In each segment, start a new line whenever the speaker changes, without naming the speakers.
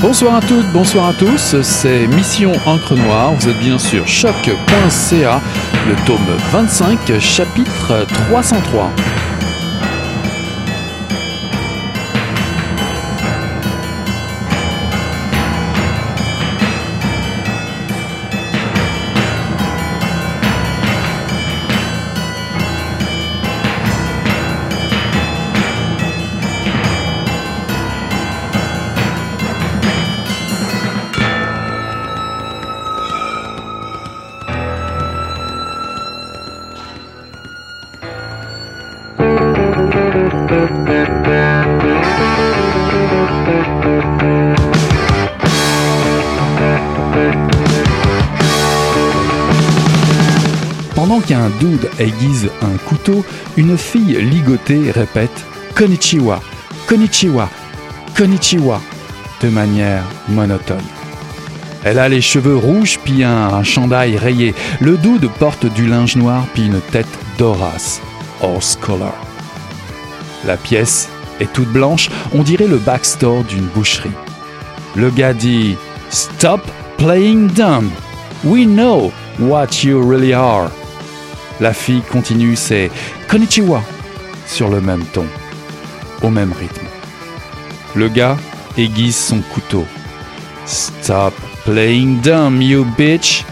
Bonsoir à toutes, bonsoir à tous, c'est Mission Encre Noire, vous êtes bien sûr choc.ca, le tome 25, chapitre 303. Une fille ligotée répète Konnichiwa, Konnichiwa, Konnichiwa de manière monotone. Elle a les cheveux rouges puis un chandail rayé. Le dude porte du linge noir puis une tête d'Horace, horse color. La pièce est toute blanche, on dirait le backstore d'une boucherie. Le gars dit Stop playing dumb. We know what you really are. La fille continue ses Konnichiwa sur le même ton, au même rythme. Le gars aiguise son couteau. Stop playing dumb, you bitch.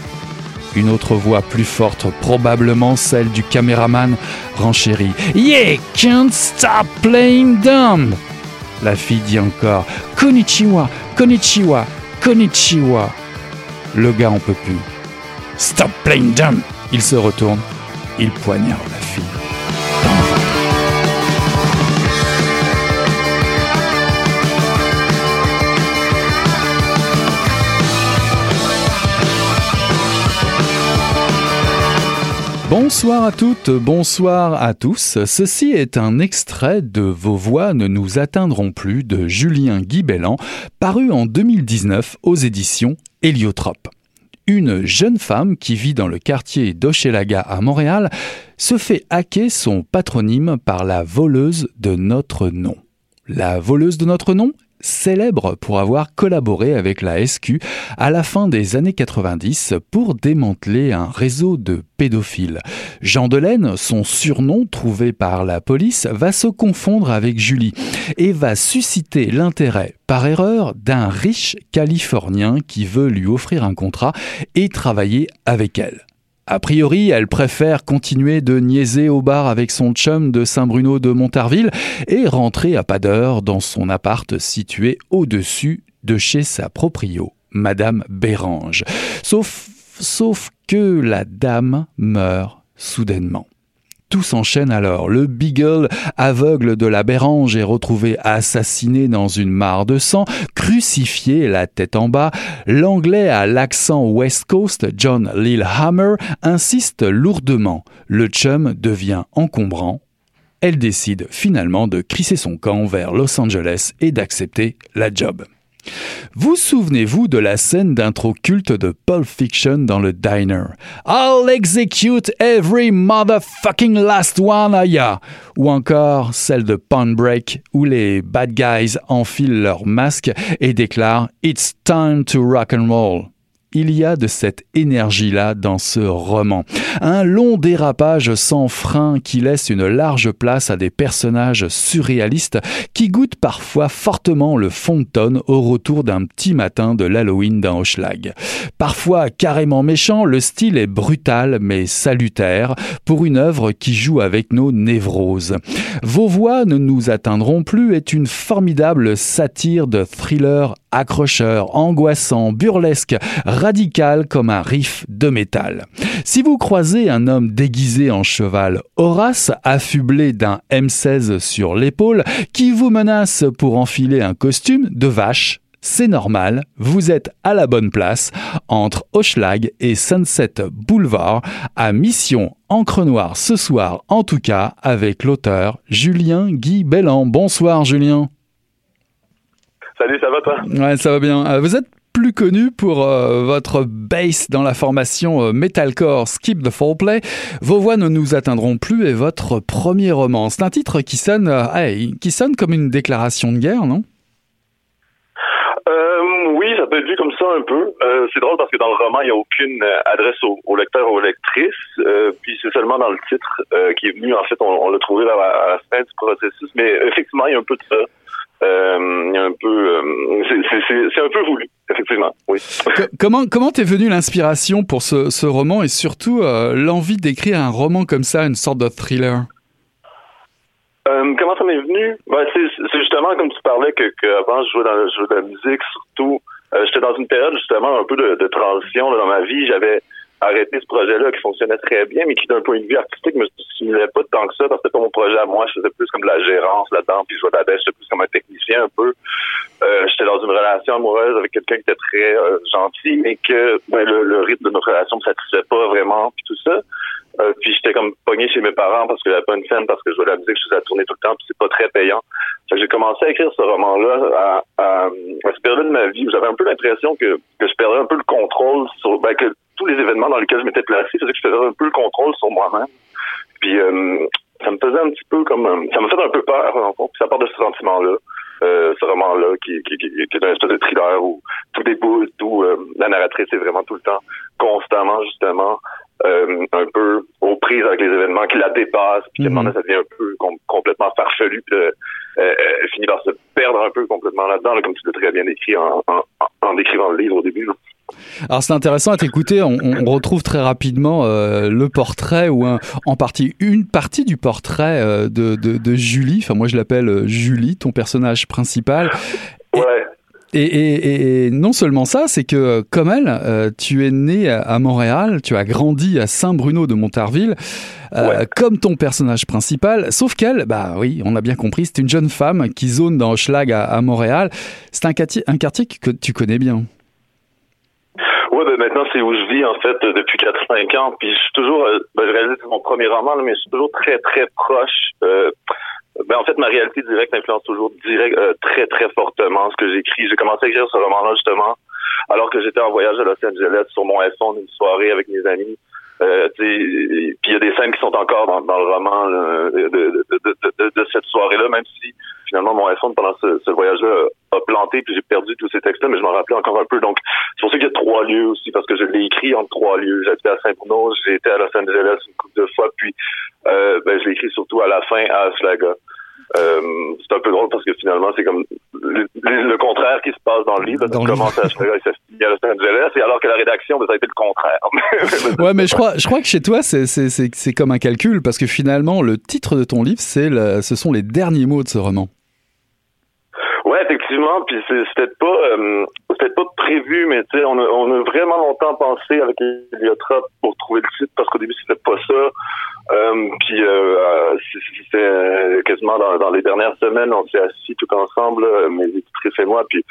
Une autre voix plus forte, probablement celle du caméraman, renchérit. Yeah, can't stop playing dumb. La fille dit encore Konnichiwa, Konnichiwa, Konnichiwa. Le gars en peut plus. Stop playing dumb. Il se retourne, il poignarde la fille. Bonsoir à toutes, bonsoir à tous. Ceci est un extrait de Vos voix ne nous atteindront plus de Julien Guibellan, paru en 2019 aux éditions Héliotrope. Une jeune femme qui vit dans le quartier d'Hochelaga à Montréal se fait hacker son patronyme par la voleuse de notre nom. La voleuse de notre nom célèbre pour avoir collaboré avec la SQ à la fin des années 90 pour démanteler un réseau de pédophiles. Jean Delaine, son surnom trouvé par la police, va se confondre avec Julie et va susciter l'intérêt par erreur d'un riche Californien qui veut lui offrir un contrat et travailler avec elle. A priori, elle préfère continuer de niaiser au bar avec son chum de Saint-Bruno de Montarville et rentrer à pas d'heure dans son appart situé au-dessus de chez sa proprio, Madame Bérange. Sauf, sauf que la dame meurt soudainement. Tout s'enchaîne alors. Le Beagle, aveugle de la Bérange, est retrouvé assassiné dans une mare de sang, crucifié la tête en bas. L'anglais à l'accent West Coast, John Lillehammer, insiste lourdement. Le chum devient encombrant. Elle décide finalement de crisser son camp vers Los Angeles et d'accepter la job. Vous souvenez-vous de la scène d'intro culte de Pulp Fiction dans le diner? I'll execute every motherfucking last one of ya Ou encore celle de Pawn Break où les bad guys enfilent leur masque et déclarent It's time to rock and roll. Il y a de cette énergie-là dans ce roman. Un long dérapage sans frein qui laisse une large place à des personnages surréalistes qui goûtent parfois fortement le fond de tonne au retour d'un petit matin de l'Halloween d'un Hochelag. Parfois carrément méchant, le style est brutal mais salutaire pour une œuvre qui joue avec nos névroses. Vos voix ne nous atteindront plus est une formidable satire de thriller accrocheur, angoissant, burlesque, radical comme un riff de métal. Si vous croisez un homme déguisé en cheval Horace, affublé d'un M16 sur l'épaule, qui vous menace pour enfiler un costume de vache, c'est normal, vous êtes à la bonne place, entre Hochelag et Sunset Boulevard, à Mission Encre Noire ce soir, en tout cas, avec l'auteur Julien Guy Bellan. Bonsoir Julien.
Salut, ça va toi?
Ouais, ça va bien. Euh, vous êtes plus connu pour euh, votre bass dans la formation euh, metalcore Skip the Foreplay. Vos voix ne nous atteindront plus et votre premier roman. C'est un titre qui sonne, qui sonne comme une déclaration de guerre, non?
Oui, ça peut être vu comme ça un peu. c'est drôle parce que dans le roman, il n'y a aucune adresse au, lecteur ou aux lectrices. puis c'est seulement dans le titre qui est venu. En fait, on, l'a trouvé à la, fin du processus. Mais effectivement, il y a un peu de ça. Euh, un peu, euh, c'est un peu voulu, effectivement. Oui.
comment comment t'es venu l'inspiration pour ce, ce, roman et surtout euh, l'envie d'écrire un roman comme ça, une sorte de thriller?
Comment ça m'est venu? Ben, C'est justement comme tu parlais que, que avant je jouais dans je jouais de la musique, surtout. J'étais dans une période justement un peu de, de transition dans ma vie. J'avais arrêté ce projet-là qui fonctionnait très bien, mais qui d'un point de vue artistique me stimulait pas tant que ça parce que c'était pas mon projet à moi. Je faisais plus comme de la gérance là-dedans, puis je jouais de la baisse, j'étais plus comme un technicien un peu. Euh, j'étais dans une relation amoureuse avec quelqu'un qui était très euh, gentil, mais que ben, le, rythme de notre relation me satisfaisait pas vraiment, puis tout ça. Euh, puis j'étais comme pogné chez mes parents parce que j'avais pas une scène, parce que je jouais la musique, je faisais la tourner tout le temps, puis c'est pas très payant. j'ai commencé à écrire ce roman-là à, à, à, cette période de ma vie où j'avais un peu l'impression que, que je perdais un peu le contrôle sur ben, que tous les événements dans lesquels je m'étais placé faisait que je faisais un peu le contrôle sur moi-même. Puis euh, ça me faisait un petit peu comme ça me fait un peu peur en fond. Puis ça part de ce sentiment-là. Euh, ce roman-là qui, qui, qui, qui, est un espèce de thriller où tout déboule, tout euh, la narratrice est vraiment tout le temps constamment justement euh, un peu aux prises avec les événements qui la dépassent, puis mm ça devient un peu complètement farfelu, puis euh, euh, finit par se perdre un peu complètement là-dedans, comme tu l'as très bien écrit en, en, en, décrivant le livre au début.
Alors c'est intéressant à t'écouter. On, on, retrouve très rapidement euh, le portrait ou un, en partie une partie du portrait euh, de, de, de, Julie. Enfin moi je l'appelle euh, Julie, ton personnage principal.
Ouais.
Et, et, et, non seulement ça, c'est que comme elle, euh, tu es né à Montréal, tu as grandi à Saint-Bruno de Montarville, ouais. comme ton personnage principal. Sauf qu'elle, bah oui, on a bien compris, c'est une jeune femme qui zone dans Hochelag à, à Montréal. C'est un, un quartier que tu connais bien.
Ouais, ben maintenant c'est où je vis en fait depuis 4-5 ans. Puis je suis toujours, euh, ben, je réalise mon premier roman, mais je suis toujours très très proche. Euh, ben en fait ma réalité directe influence toujours direct, euh, très très fortement ce que j'écris. J'ai commencé à écrire ce roman-là justement alors que j'étais en voyage à Los Angeles sur mon iPhone une soirée avec mes amis. Euh, puis il y a des scènes qui sont encore dans, le roman de, de, de, de, cette soirée-là, même si finalement mon iPhone pendant ce, ce voyage-là planté, puis j'ai perdu tous ces textes-là, mais je m'en rappelais encore un peu. Donc c'est pour ça qu'il y a trois lieux aussi, parce que je l'ai écrit en trois lieux. J'étais à Saint-Bruno, j'ai été à Los Angeles une couple de fois, puis euh, ben, je l'ai écrit surtout à la fin à Aslaga. Euh, c'est un peu drôle parce que finalement, c'est comme le, le, contraire qui se passe dans le livre. Dans le commence à à Los Angeles, et alors que la rédaction, ça a été le contraire.
ouais, mais je crois, je crois que chez toi, c'est, c'est, c'est, c'est comme un calcul, parce que finalement, le titre de ton livre, c'est le, ce sont les derniers mots de ce roman.
Effectivement, puis c'était pas euh, c'était pas prévu, mais tu sais, on a, on a vraiment longtemps pensé avec Eliotrop pour trouver le titre parce qu'au début c'était pas ça. Euh, puis euh, c'était quasiment dans, dans, les dernières semaines, on s'est assis tout ensemble, euh, mes éditrices et moi, puis,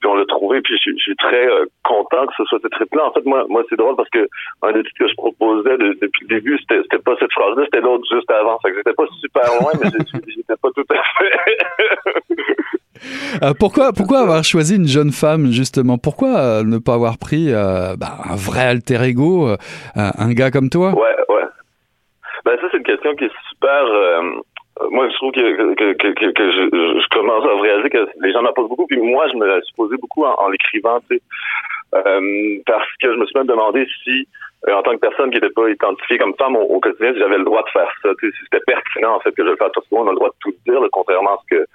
puis on l'a trouvé, puis je, suis très euh, content que ce soit ce trip-là. En fait, moi, moi c'est drôle parce que un des titres que je proposais depuis le début, c'était, c'était pas cette phrase-là, c'était l'autre juste avant. Fait que j'étais pas super loin, mais j'étais pas tout à fait.
Euh, pourquoi, avoir choisi une jeune femme justement? Pourquoi euh, ne pas avoir pris euh, bah, un vrai alter ego, un gars comme toi?
Ouais, ouais. Ben ça c'est une question qui est super. Moi je trouve que, que, que, que je, je, commence à réaliser que les gens m'en posent beaucoup, puis moi je me la suis posé beaucoup en, en l'écrivant, tu sais, parce que je me suis même demandé si euh, en tant que personne qui n'était pas identifiée comme femme au, quotidien, j'avais le droit de faire ça. C'était pertinent en fait que je le fasse. Parce qu'on a le droit de tout dire, contrairement à ce que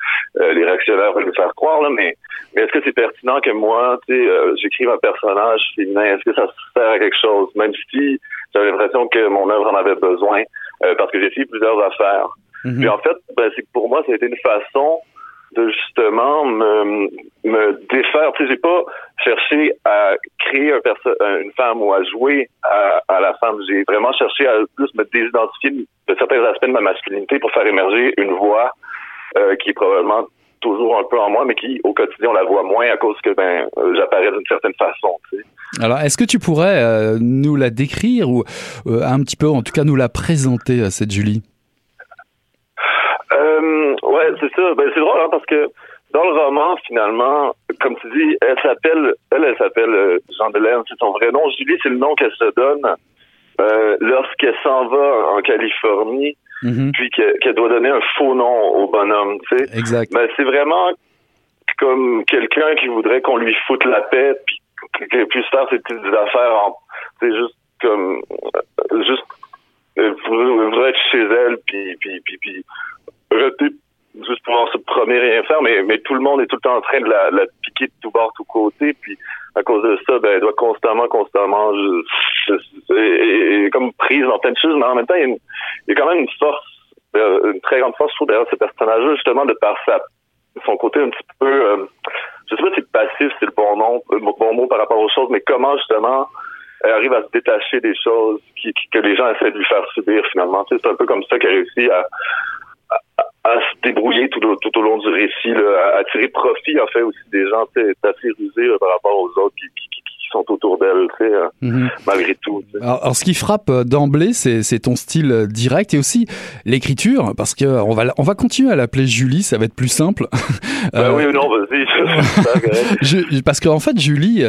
euh, les réactionnaires veulent nous faire croire. Là, mais, mais est-ce que c'est pertinent que moi, tu sais, euh, j'écrive un personnage féminin? Est-ce que ça sert à quelque chose? Même si j'avais l'impression que mon œuvre en avait besoin, parce que j'ai essayé plusieurs affaires. Mm Puis en fait, ben, c'est pour moi, ça a été une façon de justement me, me défaire. Tu sais, j'ai pas cherché à créer un une femme ou à jouer à, à la femme. J'ai vraiment cherché à plus me désidentifier de certains aspects de ma masculinité pour faire émerger une voix euh, qui est probablement toujours un peu en moi, mais qui au quotidien on la voit moins à cause que ben euh, j'apparais d'une certaine façon.
Alors, est-ce que tu pourrais euh, nous la décrire ou un petit peu, en tout cas, nous la présenter cette Julie?
Ouais, c'est ça. Ben, c'est drôle hein, parce que dans le roman, finalement, comme tu dis, elle s'appelle, elle, elle s'appelle Jean Delaine, c'est son vrai nom. Julie, c'est le nom qu'elle se donne lorsqu'elle s'en va en Californie Mhm. puis qu'elle doit donner un faux nom au bonhomme, tu sais.
Exact.
Ben, c'est vraiment comme quelqu'un qui voudrait qu'on lui foute la paix, puis qu'elle puisse faire ses petites affaires en... C'est juste comme... Euh, juste... Elle voudrait être chez elle, puis... puis, puis, puis juste pouvoir se promener et rien faire, mais, mais tout le monde est tout le temps en train de la, la piquer de tout bord, tout côté, puis à cause de ça, ben, elle doit constamment, constamment, je, je, comme prise dans plein de choses, mais en même temps, il y a, une, il y a quand même une force, euh, une très grande force, je trouve, derrière ce personnage-là, justement, de par sa, son côté un petit peu, euh, je sais pas si passif, c'est le bon nom, le bon mot par rapport aux choses, mais comment, justement, elle arrive à se détacher des choses qui, que les gens essaient de lui faire subir, finalement. Tu sais, c'est un peu comme ça qu'elle réussit à, à se débrouiller tout, tout au long du récit, là, à, tirer profit en fait aussi des gens assez rusés par rapport aux autres qui, qui, sont autour d'elle, hein, mhm. malgré tout.
Alors, ce qui frappe euh, d'emblée, c'est ton style euh, direct et aussi l'écriture, parce que on va, on va continuer à l'appeler Julie, ça va être plus simple.
Ben euh, oui, non, vas-y.
parce qu'en fait, Julie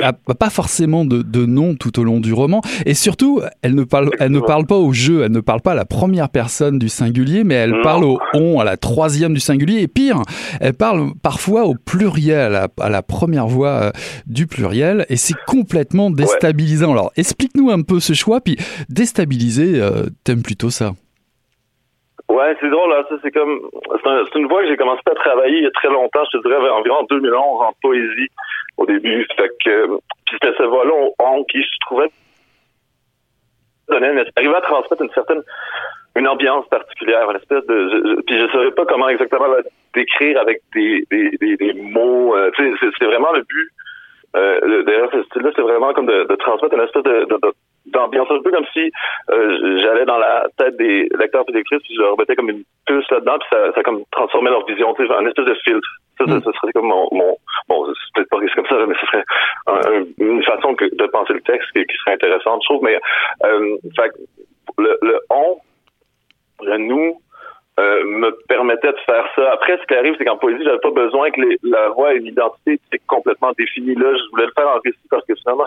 n'a pas forcément de, de, nom tout au long du roman, et surtout, elle ne parle, elle ne parle pas au jeu, elle ne parle pas à la première personne du singulier, mais elle parle au on, à la troisième du singulier, et pire, elle parle parfois au pluriel, à la, à la première voix du pluriel et c'est complètement déstabilisant. Alors, explique-nous un peu ce choix, puis déstabiliser, euh, t'aimes plutôt ça?
Ouais, c'est drôle. Ça, c'est comme, c'est, une voix que j'ai commencé à travailler il y a très longtemps, je te dirais environ en 2011 en poésie au début. Fait que, puis c'était ce voix-là on, qui je trouvais arrivait à transmettre une certaine une ambiance particulière, une espèce de je, puis je saurais pas comment exactement la décrire avec des des, des, mots. Euh, c'est vraiment le but euh, D'ailleurs, ce style-là, c'est vraiment comme de, de, transmettre une espèce de, d'ambiance, un peu comme si euh, j'allais dans la tête des lecteurs et des lectrices, puis je leur mettais comme une puce là-dedans, puis ça, ça comme transformait leur vision, tu sais, un espèce de filtre. Ça, ça, ça, serait comme mon, mon bon, c'est peut-être pas comme ça, mais ce serait une façon que, de penser le texte qui, serait intéressante, je trouve. Mais euh, fait, le, le on, le nous, euh, me permettait de faire ça. Après, ce qui arrive, c'est qu'en poésie, j'avais pas besoin que les, la voix et l'identité soient complètement définies. Là, je voulais le faire en récit parce que finalement,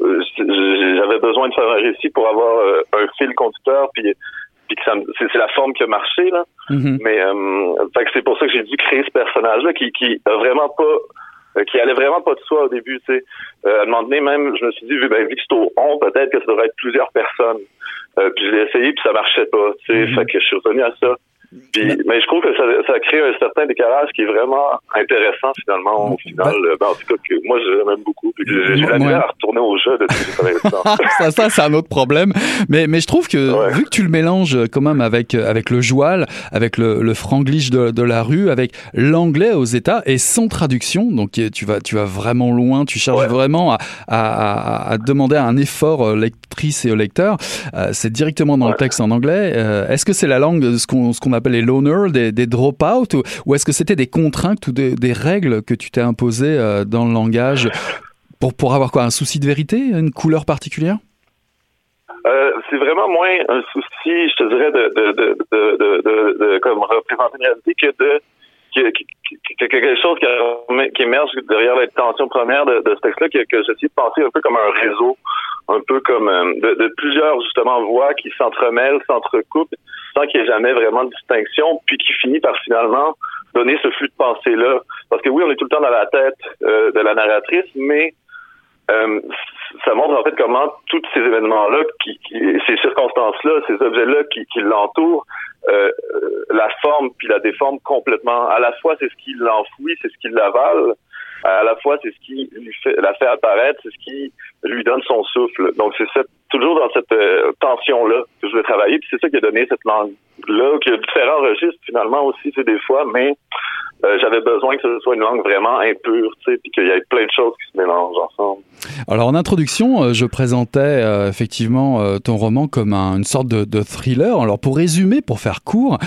euh, j'avais besoin de faire un récit pour avoir euh, un fil conducteur, puis puis que c'est la forme qui a marché là. Mm-hmm. Mais fait que c'est pour ça que j'ai dû créer ce personnage-là qui qui a vraiment pas qui allait vraiment pas de soi au début, tu sais. à un moment donné, même, je me suis dit, vu, ben, vu que c'est au on, peut-être que ça devrait être plusieurs personnes. Euh, puis je l'ai essayé, puis ça marchait pas. Tu sais, mhm. fait que je suis revenu à ça. Mais je trouve que ça, ça crée un certain décalage qui est vraiment intéressant finalement au final. Ben, en tout cas, que moi je l'aime beaucoup. J'ai la misère à retourner au jeu de
ça. ça, c'est un autre problème. Mais, mais je trouve que vu que tu le mélanges quand même avec, avec le joual, avec le, le franglish de, de la rue, avec l'anglais aux États et sans traduction, donc tu vas, tu vas vraiment loin, tu cherches vraiment à, à, à, demander un effort euh, lectrice et au lecteur. Euh, c'est directement dans le texte en anglais. Euh, est-ce que c'est la langue, ce qu'on qu'on appelle les loners, des, des drop-out, ou, est-ce que c'était des contraintes ou des, règles que tu t'es imposées euh, dans le langage pour, pour avoir quoi Un souci de vérité Une couleur particulière?
Euh, c'est vraiment moins un souci, je te dirais, de, comme représenter une réalité que de quelque chose qui, émerge derrière l'intention première de, ce texte-là, que, que j'essaie de penser un peu comme un réseau, un peu comme euh, de, plusieurs justement voix qui s'entremêlent, s'entrecoupent, sans qu'il n'y ait jamais vraiment de distinction, puis qui finit par finalement donner ce flux de pensée-là. Parce que oui, on est tout le temps dans la tête euh, de la narratrice, mais euh, ça montre en fait comment tous ces événements-là, ces circonstances-là, ces objets-là qui, qui l'entourent, euh, la forme puis la déforme complètement. À la fois, c'est ce qui l'enfouit, c'est ce qui l'avale. À la fois, c'est ce qui lui fait, la fait apparaître, c'est ce qui lui donne son souffle. Donc, c'est toujours dans cette euh, tension-là que je veux travailler. Puis c'est ça qui a donné cette langue-là, qui a différents registres finalement aussi, c'est des fois, mais euh, j'avais besoin que ce soit une langue vraiment impure, tu sais, puis qu'il y ait plein de choses qui se mélangent ensemble.
Alors en introduction, euh, je présentais euh, effectivement ton roman comme une sorte de, thriller. Alors pour résumer, pour faire court,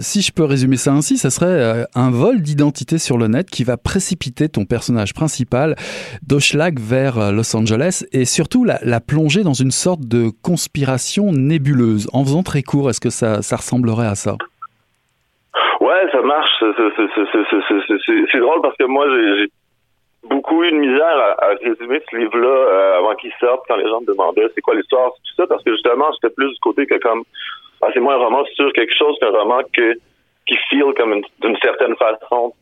si je peux résumer ça ainsi, ça serait un vol d'identité sur le net qui va précipiter ton personnage principal d'Oshlag vers Los Angeles et surtout la, la, plonger dans une sorte de conspiration nébuleuse. En faisant très court, est-ce que ça, ça ressemblerait à ça?
Ça marche. C'est drôle parce que moi, j'ai beaucoup eu de misère à, résumer ce livre-là euh, avant qu'il sorte, quand les gens me demandaient c'est quoi l'histoire, tout ça, parce que justement, j'étais plus du côté que comme, ah, c'est moins un roman sur quelque chose qu'un roman qui feel comme d'une certaine façon,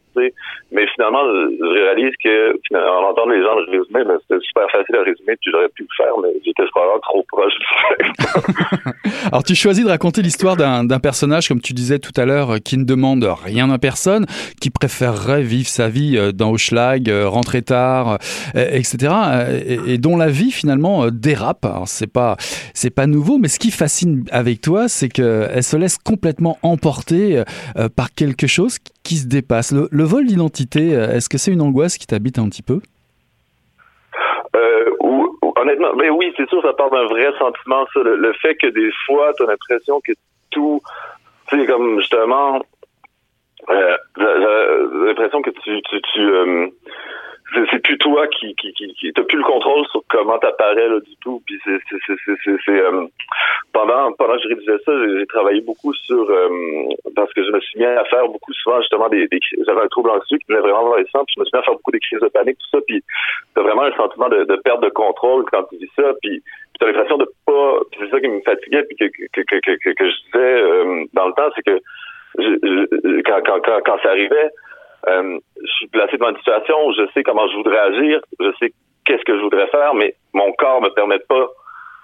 mais finalement, je réalise que, en entendant les gens le résumer, ben, c'était super facile à résumer, puis j'aurais pu le faire, mais j'étais probablement trop proche
du Alors, tu choisis de raconter l'histoire d'un personnage, comme tu disais tout à l'heure, qui ne demande rien à personne, qui préférerait vivre sa vie euh, dans Hochelag, euh, rentrer tard, euh, etc., et, dont la vie, finalement, dérape. C'est pas, c'est pas nouveau, mais ce qui fascine avec toi, c'est qu'elle se laisse complètement emporter par quelque chose qui se dépasse. Le, vol d'identité, euh, est-ce que c'est une angoisse qui t'habite un petit peu?
Euh, honnêtement, mais oui, c'est sûr, ça part d'un vrai sentiment, ça. Le, fait que des fois, tu as l'impression que tout, tu sais, comme justement, euh, l'impression que tu euh, c'est plus toi qui qui qui, qui t'as plus le contrôle sur comment t'apparais là du tout. Puis c'est c'est c'est c'est euh, pendant pendant que je rédigeais ça j'ai travaillé beaucoup sur euh, parce que je me suis mis à faire beaucoup souvent justement des, des j'avais un trouble anxieux qui venait vraiment dans puis je me suis mis à faire beaucoup des crises de panique tout ça. Puis t'as vraiment un sentiment de, de perte de contrôle quand tu dis ça. Puis t'as l'impression de pas c'est ça qui me fatiguait puis que que que que, que, je disais euh, dans le temps c'est que je, quand, quand quand quand ça arrivait euh, je suis placé devant une situation où je sais comment je voudrais agir, je sais qu'est-ce que je voudrais faire, mais mon corps me permet pas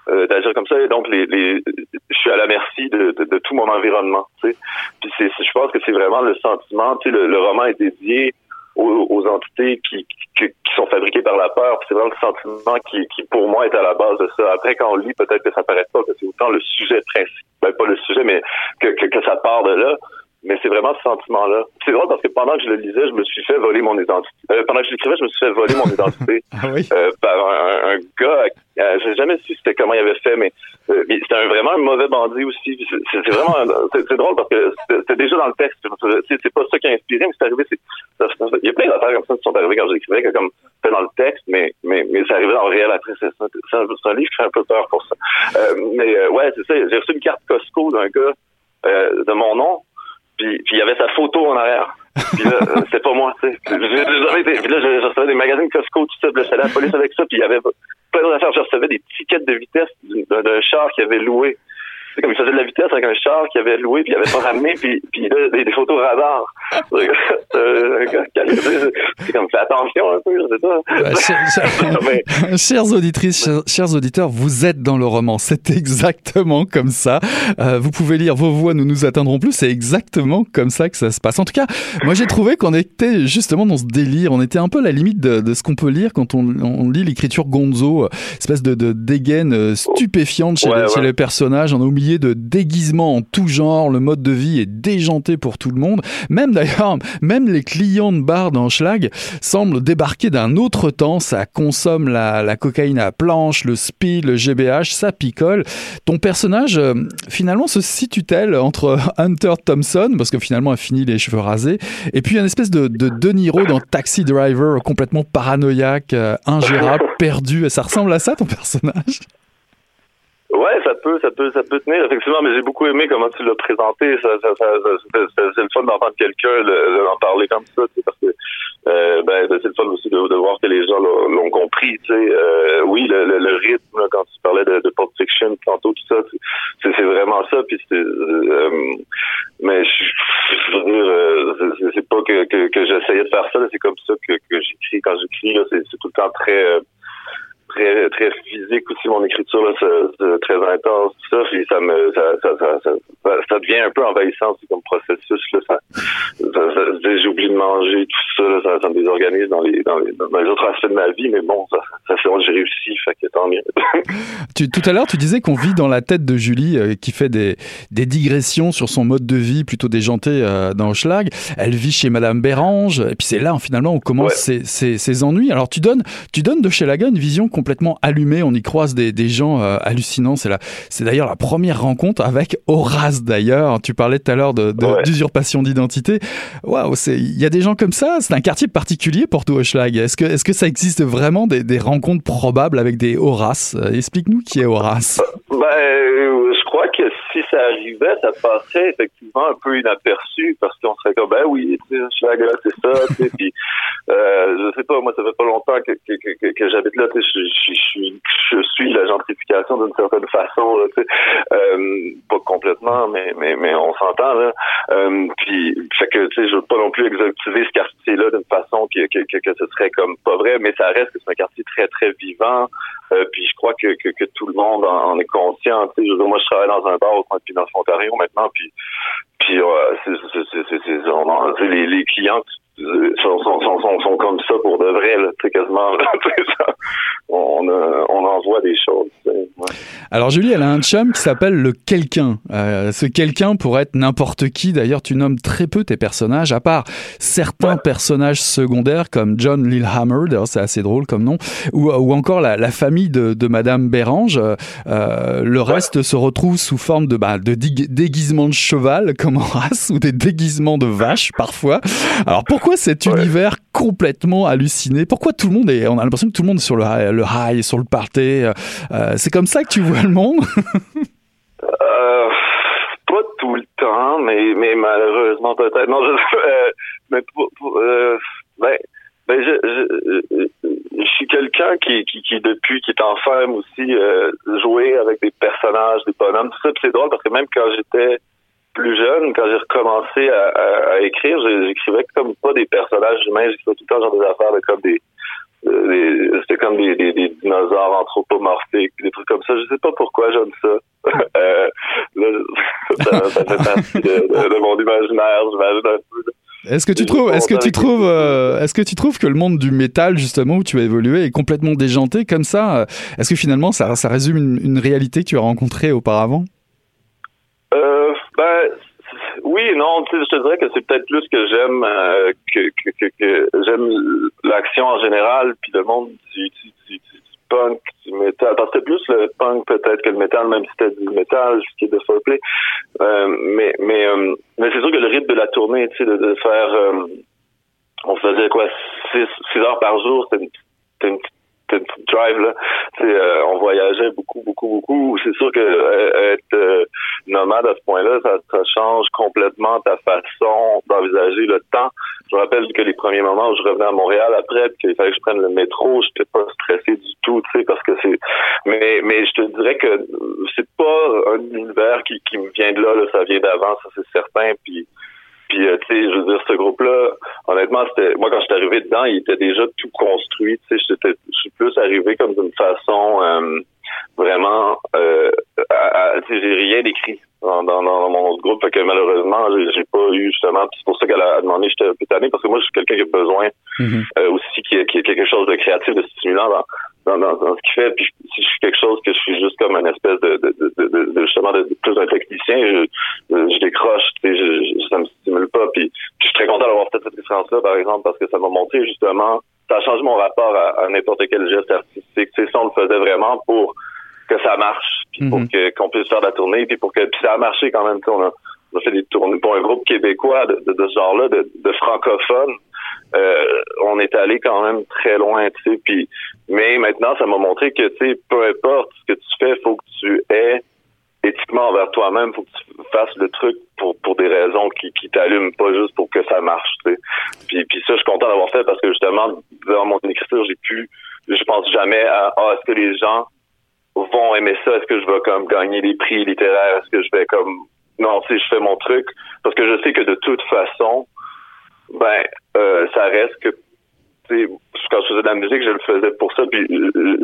euh, d'agir comme ça et donc les, les, je suis à la merci de, de, tout mon environnement. Tu sais. Puis c'est, je pense que c'est vraiment le sentiment. Tu sais, le, roman est dédié aux, aux entités qui, qui, qui, sont fabriquées par la peur. C'est vraiment le sentiment qui, qui, pour moi, est à la base de ça. Après, quand on lit, peut-être que ça paraît pas que c'est autant le sujet principal, ben, pas le sujet, mais que, que ça part de là mais c'est vraiment ce sentiment-là. C'est drôle parce que pendant que je le lisais, je me suis fait voler mon identité. Euh, pendant que je l'écrivais, je me suis fait voler mon identité
ah oui?
euh, par un, un gars. Euh, J'ai jamais su c'était comment il avait fait, mais, euh, c'était un, vraiment un mauvais bandit aussi. C'est vraiment c'est drôle parce que c'était déjà dans le texte. C'est pas ça qui a inspiré, mais c'est arrivé. Il y a plein d'affaires comme ça qui sont arrivées quand j'écrivais, comme c'était dans le texte, mais mais mais c'est arrivé dans le réel après. C'est un, un, livre qui fait un peu peur pour ça. Euh, mais ouais, c'est ça. J'ai reçu une carte Costco d'un gars de mon nom puis, il y avait sa photo en arrière. Puis là, euh, c'était pas moi, tu sais. Puis là, je recevais des magazines Costco, tout ça. Puis là, la police avec ça. Puis il y avait plein d'autres affaires. Je recevais des tickets de vitesse d'un char qui avait loué c'est comme il faisait de la vitesse avec un char qu'il avait loué puis il avait pas ramené puis puis là des, des photos radar. Euh, c'est comme fais attention un peu, je sais
pas. chers auditrices, chers, auditeurs, vous êtes dans le roman. C'est exactement comme ça. Euh, vous pouvez lire vos voix, nous nous atteindrons plus. C'est exactement comme ça que ça se passe. En tout cas, moi j'ai trouvé qu'on était justement dans ce délire. On était un peu à la limite de, de ce qu'on peut lire quand on, on lit l'écriture Gonzo, espèce de, de dégaine euh, stupéfiante chez, les, chez les personnages. De déguisements en tout genre, le mode de vie est déjanté pour tout le monde. Même d'ailleurs, même les clients de bar dans Schlag semblent débarquer d'un autre temps. Ça consomme la, cocaïne à planche, le speed, le GBH, ça picole. Ton personnage, euh, finalement, se situe-t-elle entre Hunter Thompson, parce que finalement, elle finit les cheveux rasés, et puis une espèce de, de De Niro dans Taxi Driver, complètement paranoïaque, euh, ingérable, perdu. Ça ressemble à ça, ton personnage?
Ouais, ça peut, ça peut, ça peut tenir effectivement, mais j'ai beaucoup aimé comment tu l'as présenté. Ça, ça, ça, c'est le fun d'entendre quelqu'un en parler comme ça, parce que euh, ben, c'est le fun aussi de, de voir que les gens l'ont compris. Tu sais, euh, oui, le, le, rythme quand tu parlais de, de Pulp Fiction tantôt, tout ça, c'est vraiment ça. Puis euh, mais je dire, c'est pas que, que, que j'essayais de faire ça. C'est comme ça que, que j'écris quand j'écris. C'est tout le temps très très très physique aussi mon écriture là, c'est, très intense tout ça puis ça me ça ça, ça, ça, ça devient un peu envahissant c'est comme processus là ça, j'oublie de manger tout ça, là, ça, me désorganise dans les dans les, dans les autres aspects de ma vie mais bon ça, ça fait j'ai réussi fait que tant mieux.
Tu, tout à l'heure tu disais qu'on vit dans la tête de Julie euh, qui fait des des digressions sur son mode de vie plutôt déjanté euh, dans Schlag elle vit chez Madame Bérange et puis c'est là finalement on commence ses, ses, ses ennuis. Alors tu donnes tu donnes de chez Laga une vision complètement allumée. On y croise des, des gens euh, hallucinants. C'est c'est d'ailleurs la première rencontre avec Horace d'ailleurs. Tu parlais tout à l'heure d'usurpation de, d'identité. Waouh, il y a des gens comme ça. C'est un quartier particulier pour toi, Schlag. Est-ce que, est-ce que ça existe vraiment des, des rencontres probables avec des Horace euh, Explique-nous qui est Horace.
Crois que si ça arrivait, ça passerait effectivement un peu inaperçu parce qu'on serait comme ben oui, Schlag, c'est ça. puis, euh, je sais pas, moi ça fait pas longtemps que, que, que, que j'habite là, je, je, je, je, suis la gentrification d'une certaine façon, là, euh, pas complètement, mais mais mais on s'entend là. Euh, puis fait que tu sais, je veux pas non plus exotiser ce quartier-là d'une façon que, que, que, ce serait comme pas vrai, mais ça reste que c'est un quartier très très vivant. Euh, puis je crois que, que, que tout le monde en, est conscient. Moi je travaille dans un bar au coin de Pinot Ontario maintenant, puis puis euh, les, clients sont, sont, sont, sont, comme ça pour de vrai, là, quasiment. on, euh, on envoie des choses.
Alors Julie, elle a un chum qui s'appelle le quelqu'un. Euh, ce quelqu'un pourrait être n'importe qui. D'ailleurs, tu nommes très peu tes personnages, à part certains personnages secondaires comme John Lillehammer, d'ailleurs c'est assez drôle comme nom, ou, ou encore la, la famille de, de, Madame Bérange. Euh, le reste se retrouve sous forme de, bah, de déguisement de cheval comme en race, ou des déguisements de vache parfois. Alors pourquoi cet univers complètement halluciné? Pourquoi tout le monde est, on a l'impression que tout le monde est sur le, le high, sur le party? Euh, C'est comme ça que tu vois le
euh, Pas tout le temps, mais, mais malheureusement peut-être. Non, je, euh, mais euh, ben, ben je, je, je, suis quelqu'un qui, qui, depuis qui est enfant aussi euh, jouer avec des personnages, des bonhommes, c'est drôle parce que même quand j'étais plus jeune, quand j'ai recommencé à écrire, j'écrivais comme pas des personnages humains, j'écrivais tout le temps genre des affaires de comme des c'était comme des, des, des, dinosaures anthropomorphiques, des trucs comme ça. Je sais pas pourquoi j'aime ça. euh, là, ça, ça, fait partie de, de, de mon imaginaire, j'imagine un peu.
Est-ce que tu trouves, est-ce que tu trouves, euh, est-ce que tu trouves que le monde du métal justement où tu as évolué est complètement déjanté comme ça? Est-ce que finalement ça, ça résume une, une réalité que tu as rencontrée auparavant
euh, ben, oui, non, je te dirais que c'est peut-être plus que j'aime euh, que, que, que, que j'aime l'action en général, puis le monde du, du, du, du punk, du métal. Parce que plus le punk peut-être que le métal, même si c'était du métal, ce qui est de foreplay. Euh, mais mais euh, mais c'est sûr que le rythme de la tournée, tu sais, de, faire, euh, on faisait quoi, six, six heures par jour, c'était une petite Euh, on voyageait beaucoup, beaucoup, beaucoup. C'est sûr que euh, être euh, nomade à ce point-là, ça, change complètement ta façon d'envisager le temps. Je me rappelle que les premiers moments où je revenais à Montréal après, puis qu'il fallait que je prenne le métro, j'étais pas stressé du tout, tu sais, parce que c'est. Mais mais je te dirais que c'est pas un univers qui, qui me vient de là, là ça vient d'avant, ça c'est certain. Puis puis, euh, tu sais, je veux dire, ce groupe-là, honnêtement, c'était moi quand je suis arrivé dedans, il était déjà tout construit. Tu sais, je suis plus arrivé comme d'une façon euh, vraiment, euh, tu sais, j'ai rien écrit dans, dans, dans, mon autre groupe, fait que malheureusement, j'ai pas eu justement. C'est pour ça qu'elle a demandé, j'étais un peu tanné, parce que moi, je suis quelqu'un qui a besoin mm-hmm. euh, aussi qui a, qui a quelque chose de créatif, de stimulant dans dans, dans, dans, ce qu'il fait. Puis si je suis quelque chose que je suis juste comme une espèce de, de, de, de, de justement de, plus un technicien, je, je décroche, tu sais, je, je, ça me stimule pas. Puis, je suis très content d'avoir fait cette expérience-là, par exemple, parce que ça m'a montré justement, ça a changé mon rapport à, à n'importe quel geste artistique. Sais, si on le faisait vraiment pour que ça marche, puis pour mhm. que qu'on puisse faire la tournée, puis pour que puis ça a marché quand même. On a, on a fait des tournées pour un groupe québécois de, de, de ce genre-là, de, de francophones euh, on est allé quand même très loin, tu sais. Puis, mais maintenant, ça m'a montré que, tu sais, peu importe ce que tu fais, faut que tu aies éthiquement envers toi-même, faut que tu fasses le truc pour pour des raisons qui, qui t'allument, pas juste pour que ça marche. Tu sais. Puis, puis ça, je suis content d'avoir fait parce que justement, dans mon écriture, j'ai pu, je pense jamais à ah, est-ce que les gens vont aimer ça, est-ce que je vais comme gagner des prix littéraires, est-ce que je vais comme non, sais, je fais mon truc parce que je sais que de toute façon, ben, euh, ça reste que quand je faisais de la musique, je le faisais pour ça, puis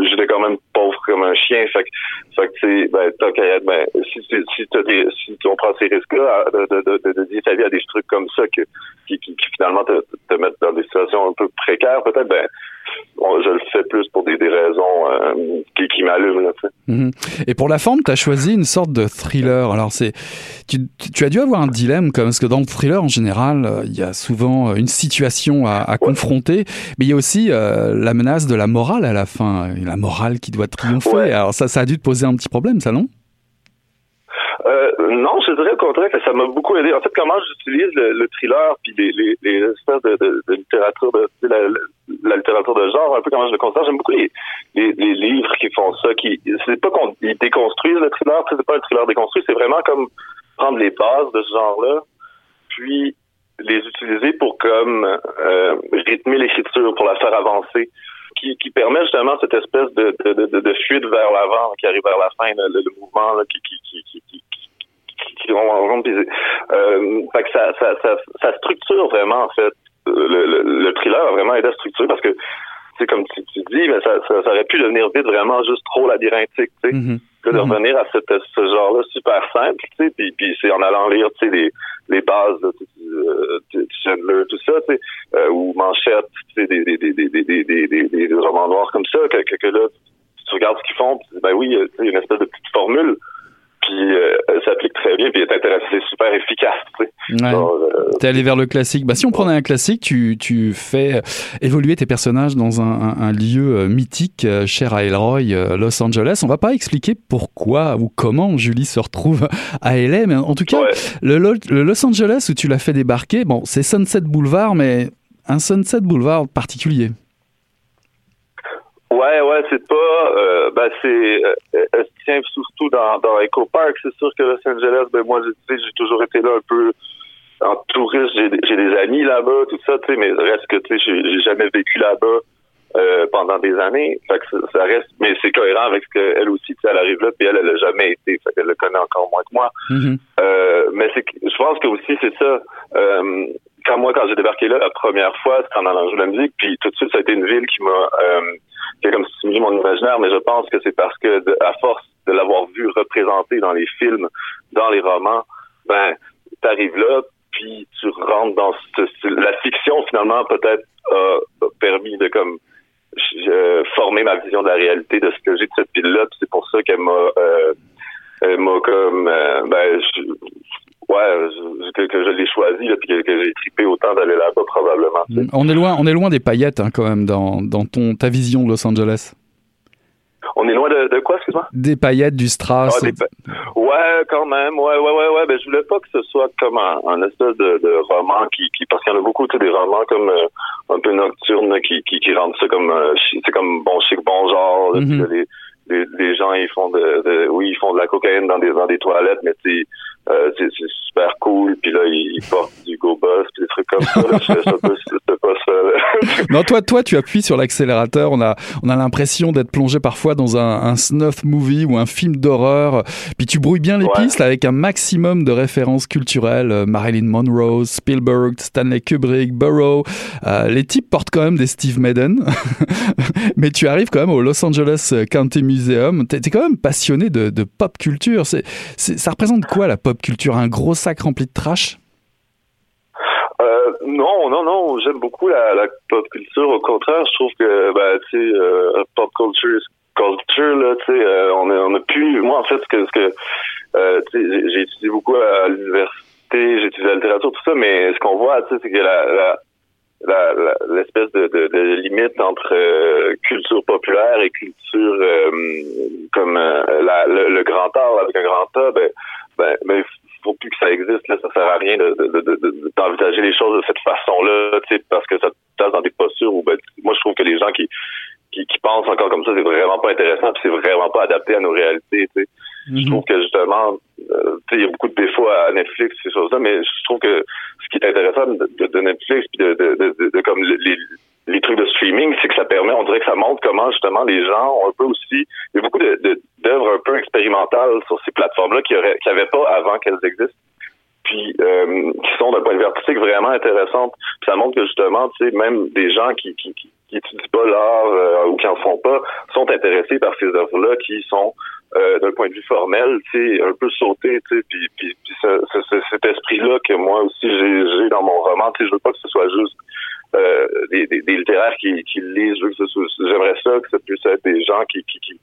j'étais quand même pauvre comme un chien. Fait que, fait que tu sais, ben, ben, si, si, si, des, si on prend ces risques-là, de, de, de, de dire ta vie à des trucs comme ça que, qui, qui, qui finalement te, te mettent dans des situations un peu précaires, peut-être, ben, je le fais plus pour des, des raisons euh, qui, qui m'allument.
Mhm. Et pour la forme, tu as choisi une sorte de thriller. Alors, c'est tu, tu, as dû avoir un dilemme, comme, parce que dans le thriller, en général, euh, il y a souvent une situation à, à confronter, mais il y a aussi euh, la menace de la morale à la fin, la morale qui doit triompher. Alors, ça, ça a dû te poser un petit problème, ça, non?
Euh, non, je dirais au contraire ça m'a beaucoup aidé. En fait, comment j'utilise le, thriller puis les, les, les espèces de, de, de littérature de la, la, littérature de genre, un peu comment je le considère. J'aime beaucoup les, les, les, livres qui font ça, qui c'est pas qu'on déconstruisent le thriller, c'est pas un thriller déconstruit, c'est vraiment comme prendre les bases de ce genre-là, puis les utiliser pour comme euh, rythmer l'écriture, pour la faire avancer. Qui, qui, permet justement cette espèce de, de, de, de fuite vers l'avant qui arrive vers la fin, le, le mouvement là, qui, qui, qui, qui, qui vont euh, fait que ça, ça, ça, ça, structure vraiment en fait le, le, le thriller a vraiment aidé à structurer parce que c'est comme tu, tu dis mais ça, ça, aurait pu devenir vite vraiment juste trop labyrinthique tu sais que de mm-hmm. revenir à cette, ce genre-là super simple tu sais puis, puis c'est en allant lire tu sais les, les bases de, Chandler tout ça tu sais euh, ou Manchette tu sais des des, des, des, des, des, des, des romans noirs comme ça que, que, que là tu regardes ce qu'ils font ben oui il y a une espèce de petite formule puis euh, s'applique très bien, puis est intéressant, c'est super efficace. Tu sais.
ouais. euh, T'es allé vers le classique. Bah, si on prenait un classique, tu, tu fais évoluer tes personnages dans un, un, un lieu euh, mythique, euh, cher à Elroy, Los Angeles. On va pas expliquer pourquoi ou comment Julie se retrouve à LA, mais en tout cas, ouais. le, le, Los Angeles où tu l'as fait débarquer, bon, c'est Sunset Boulevard, mais un Sunset Boulevard particulier.
Ouais, ouais, c'est pas. Euh, ben, c'est. Euh, elle se tient surtout dans, dans Echo Park. C'est sûr que Los Angeles, ben, moi, j'ai toujours été là un peu en touriste. J'ai des amis là-bas, tout ça, tu sais, mais reste que, tu sais, j'ai jamais vécu là-bas euh, pendant des années. Fait que ça, ça reste. Mais c'est cohérent avec ce qu'elle aussi, tu sais, elle arrive là, puis elle, elle a jamais été. Fait qu'elle le connaît encore moins que moi.
Mm -hmm.
euh, mais c'est je pense que aussi, c'est ça. Euh, quand moi, quand j'ai débarqué là la première fois, c'était en allant jouer la musique, puis tout de suite, ça a été une ville qui m'a euh, a comme stimulé mon imaginaire, mais je pense que c'est parce que à force de l'avoir vu représenté dans les films, dans les romans, ben t'arrives là, puis tu rentres dans ce, la fiction finalement peut-être a, permis de comme euh, former ma vision de la réalité de ce que j'ai de cette ville-là, c'est pour ça qu'elle m'a euh, m'a comme euh, ben je, ouais, que, que je l'ai choisi là, puis que, que j'ai trippé autant d'aller là-bas probablement.
Tu sais. On est loin, on est loin des paillettes hein, quand même dans, dans ton ta vision de Los Angeles.
On est loin de, de quoi, excuse-moi?
Des paillettes, du strass.
Ah, pa ouais, quand même. Ouais, ouais, ouais, ouais. Ben, je voulais pas que ce soit comme un, un espèce de, de roman qui, qui parce qu'il y en a beaucoup, tu sais, des romans comme euh, un peu nocturnes qui, qui, qui rendent ça comme, euh, c'est comme bon chic, bon genre. Mm -hmm. les, les, les, gens, ils font de, de, oui, ils font de la cocaïne dans des, dans des toilettes, mais tu euh, c'est super cool. Puis là, ils portent du Go Boss, puis des trucs comme ça. Là, je fais pas, pas ça.
non, toi, toi, tu appuies sur l'accélérateur. On a, on a l'impression d'être plongé parfois dans un, un snuff movie ou un film d'horreur. Puis tu brouilles bien les ouais. pistes avec un maximum de références culturelles. Euh, Marilyn Monroe, Spielberg, Stanley Kubrick, Burroughs. Euh, les types portent quand même des Steve Madden. Mais tu arrives quand même au Los Angeles County Museum. T'es es quand même passionné de, de pop culture. C'est, ça représente quoi la pop culture Un gros sac rempli de trash
euh, non, non, non, j'aime beaucoup la, pop culture. Au contraire, je trouve que, bah, tu sais, euh, pop culture, culture, là, tu sais, euh, on, a, on a pu, moi, en fait, ce que, j'ai étudié beaucoup à, l'université, j'ai étudié la littérature, tout ça, mais ce qu'on voit, tu sais, c'est que l'espèce de, limite entre culture populaire et culture euh, comme euh, la, le, le, grand art avec un grand A, ben, ben, ben faut plus que ça existe. Là, ça sert à rien de, d'envisager de, de, les choses de cette façon-là, parce que ça te place dans des postures où ben, moi je trouve que les gens qui, qui, qui pensent encore comme ça, c'est vraiment pas intéressant, puis c'est vraiment pas adapté à nos réalités. tu sais Mm-hmm. Je trouve que justement, euh, il y a beaucoup de défauts à Netflix, ces choses-là, mais je trouve que ce qui est intéressant de, de, de Netflix puis de, de, de, comme les, les trucs de streaming, c'est que ça permet, on dirait que ça montre comment justement les gens ont un peu aussi, il y a beaucoup d'œuvres un peu expérimentales sur ces plateformes-là qui n'avaient qui pas avant qu'elles existent. puis euh, qui sont d'un point de vue artistique vraiment intéressantes. Puis ça montre que justement, tu sais, même des gens qui, qui, qui, qui étudient pas l'art euh, ou qui en font pas sont intéressés par ces œuvres-là qui sont euh, d'un point de vue formel, tu sais, un peu sauté, tu sais, puis, puis, puis cet esprit-là que moi aussi j'ai dans mon roman, tu sais, je veux pas que ce soit juste euh, des, des, des, littéraires qui, qui lisent, je veux que ce soit, j'aimerais ça que ça puisse être des gens qui qui qui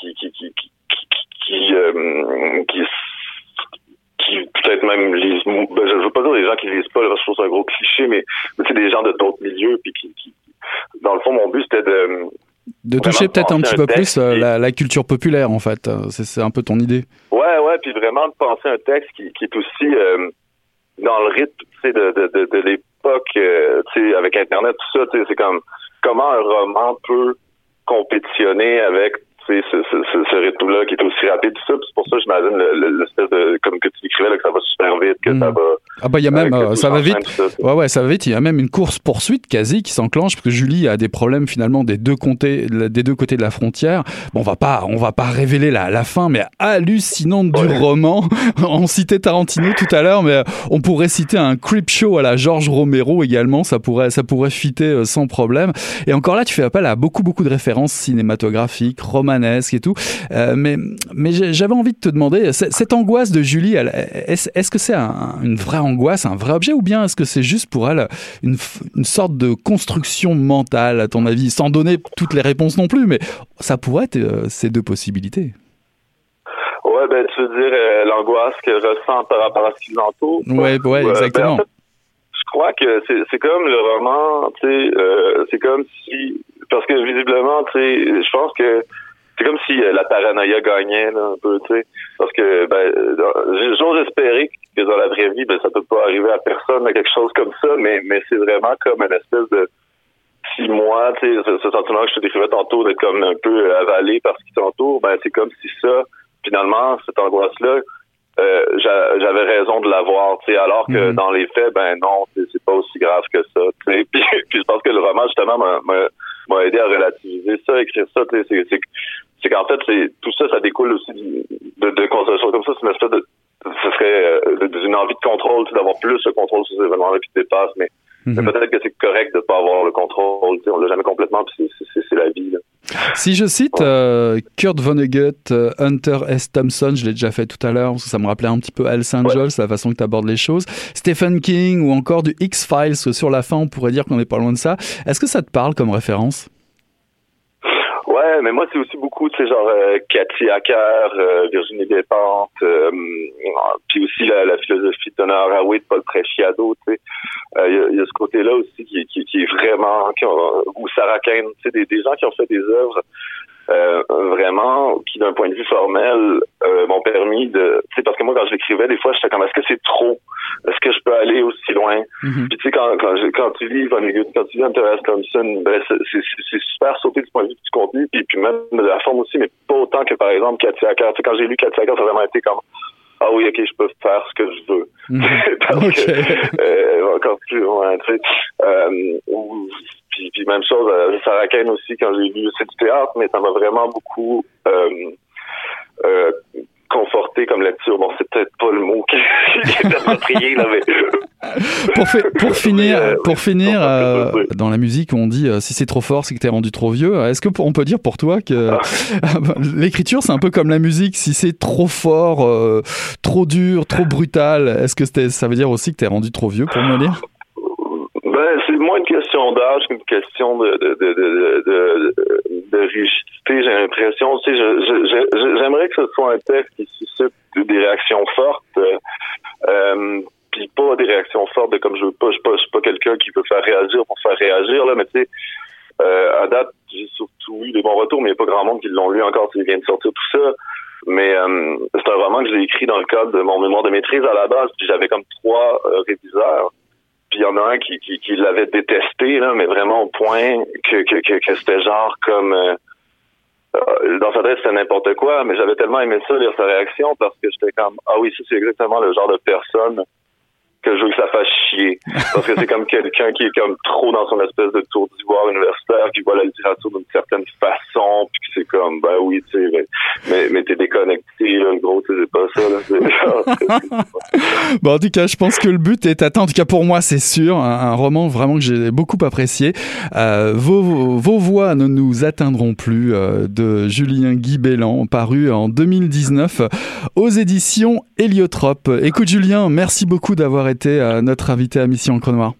qui qui qui qui, qui, euh, qui qui peut-être même lisent, ben, je veux pas dire des gens qui lisent pas, je trouve c'est un gros cliché, mais, mais c'est des gens de d'autres milieux, puis qui, qui, dans le fond, mon but c'était de
de toucher peut-être un petit peu plus euh, la, la, culture populaire, en fait. Euh, c'est un peu ton idée.
Ouais, ouais, puis vraiment de penser un texte qui, qui est aussi euh, dans le rythme de, de, de, de l'époque, avec Internet, tout ça. C'est comme comment un roman peut compétitionner avec ce, ce, ce rythme-là qui est aussi rapide, tout ça. C'est pour ça, j'imagine, l'espèce de, comme que tu décrivais, là, que ça va super vite, que ça hmm. va.
Ah, bah, il y a même, euh, ça va vite. ouais, ouais, ça va vite. Il y a même une course-poursuite quasi qui s'enclenche parce que Julie a des problèmes finalement des deux côtés, des deux côtés de la frontière. Bon, on va pas, on va pas révéler la, la fin, mais hallucinante du roman. on citait Tarantino tout à l'heure, mais euh, on pourrait citer un creep show à la George Romero également. Ça pourrait, ça pourrait fitter euh, sans problème. Et encore là, tu fais appel à beaucoup, beaucoup de références cinématographiques, romaniques et tout. Euh, mais mais j'avais envie de te demander, cette angoisse de Julie, est-ce que c'est une vraie angoisse, un vrai objet, ou bien est-ce que c'est juste pour elle une, une sorte de construction mentale, à ton avis, sans donner toutes les réponses non plus, mais ça pourrait être euh, ces deux possibilités.
Ouais, ben tu veux dire euh, l'angoisse qu'elle ressent par rapport à ce qui l'entoure.
Ouais, ouais, ben, exactement.
je crois que c'est comme le roman, tu sais, c'est comme si parce que visiblement, tu sais, je pense que c'est comme si euh, la paranoïa gagnait là, un peu, tu sais. Parce que ben euh, j'ose espérer que dans la vraie vie, ben ça peut pas arriver à personne, quelque chose comme ça, mais mais c'est vraiment comme une espèce de si moi, tu sais, ce, sentiment que je te décrivais tantôt d'être comme un peu avalé par ce qui t'entoure, ben c'est comme si ça, finalement, cette angoisse-là, euh, j'avais raison de l'avoir, tu sais, alors que mhm. dans les faits, ben non, c'est pas aussi grave que ça, tu sais. Puis, puis je pense que le roman, justement, m'a aidé à relativiser ça, écrire ça, tu sais, c'est qu'en fait, c'est tout ça, ça découle aussi de, de comme ça. C'est une espèce de, ce serait euh, d'une envie de contrôle, d'avoir plus de contrôle sur ces événements-là qui te dépassent, mais, mhm. peut-être que c'est correct de ne pas avoir le contrôle. On l'a jamais complètement, puis c'est la vie. Là.
Si je cite euh, Kurt Vonnegut, euh, Hunter S. Thompson, je l'ai déjà fait tout à l'heure, parce que ça me rappelait un petit peu Al St. Joel, la façon que tu abordes les choses. Stephen King ou encore du X-Files, sur la fin, on pourrait dire qu'on n'est pas loin de ça. Est-ce que ça te parle comme référence?
Ouais, mais moi c'est aussi beaucoup, tu sais, genre euh, Cathy Hacker, euh, Virginie Despentes, euh, puis aussi la, la philosophie de Haraway de Paul Preciado, tu sais. Il y, a ce côté-là aussi qui, qui, qui, est vraiment, qui ou Sarah Kane, tu sais, des, des gens qui ont fait des œuvres euh, vraiment qui d'un point de vue formel euh, m'ont permis de tu sais parce que moi quand j'écrivais des fois j'étais comme est-ce que c'est trop? Est-ce que je peux aller aussi loin? Mm-hmm. puis tu sais quand quand, quand tu lis Vonnegut quand tu lis S. Thompson ben c'est super sauté du point de vue du contenu puis puis même de la forme aussi mais pas autant que par exemple Cathy Hacker tu sais quand j'ai lu Cathy Hacker ça a vraiment été comme ah oui, ok, je peux faire ce que je veux. Mm-hmm. Parce que, euh, encore plus loin, tu sais. Euh, puis, puis même chose, euh, Sarah Kane aussi, quand j'ai lu, c'est du théâtre, mais ça m'a vraiment beaucoup euh, euh, conforté comme lecture. Bon, c'est peut-être pas le mot qui, est approprié, là, mais...
pour, pour finir, pour finir euh, dans la musique, on dit euh, si c'est trop fort, c'est que t'es rendu trop vieux. Est-ce que on peut dire pour toi que ah. l'écriture, c'est un peu comme la musique Si c'est trop fort, euh, trop dur, trop brutal, est-ce que ça veut dire aussi que t'es rendu trop vieux pour me lire
ben, c'est moins une d'âge qu'une question de, de, de, rigidité, j'ai l'impression. J'aimerais que ce soit un texte qui suscite des réactions fortes. Euh, puis pas des réactions fortes de comme je veux pas, je suis pas, pas quelqu'un qui veut faire réagir pour faire réagir, là, mais tu sais, euh, à date, j'ai surtout eu des bons retours, mais il n'y a pas grand monde qui l'ont lu encore, s'il vient de sortir tout ça. Mais euh, c'est un roman que j'ai écrit dans le cadre de mon mémoire de maîtrise à la base, puis j'avais comme trois euh, réviseurs. Il y en a un qui, qui, l'avait détesté, là, mais vraiment au point que, que, que, que c'était genre comme... Euh, euh, dans sa tête, c'était n'importe quoi, mais j'avais tellement aimé ça, lire sa réaction, parce que j'étais comme, ah oui, ça c'est exactement le genre de personne que je veux que ça fasse chier. Parce que c'est comme quelqu'un qui est comme trop dans son espèce de tour d'ivoire universitaire, qui voit la littérature d'une certaine façon, puis c'est comme, ben oui, tu sais, mais, mais, t'es déconnecté, là, gros, tu sais, c'est pas ça, là.
bon, en tout cas, je pense que le but est atteint. En tout cas, pour moi, c'est sûr. Un, roman vraiment que j'ai beaucoup apprécié. Euh, vos, vos, voix ne nous atteindront plus euh, de Julien Guy Bellan, paru en 2019 aux éditions Héliotrope. Écoute, Julien, merci beaucoup d'avoir été euh, notre invité à Mission Encre Noire.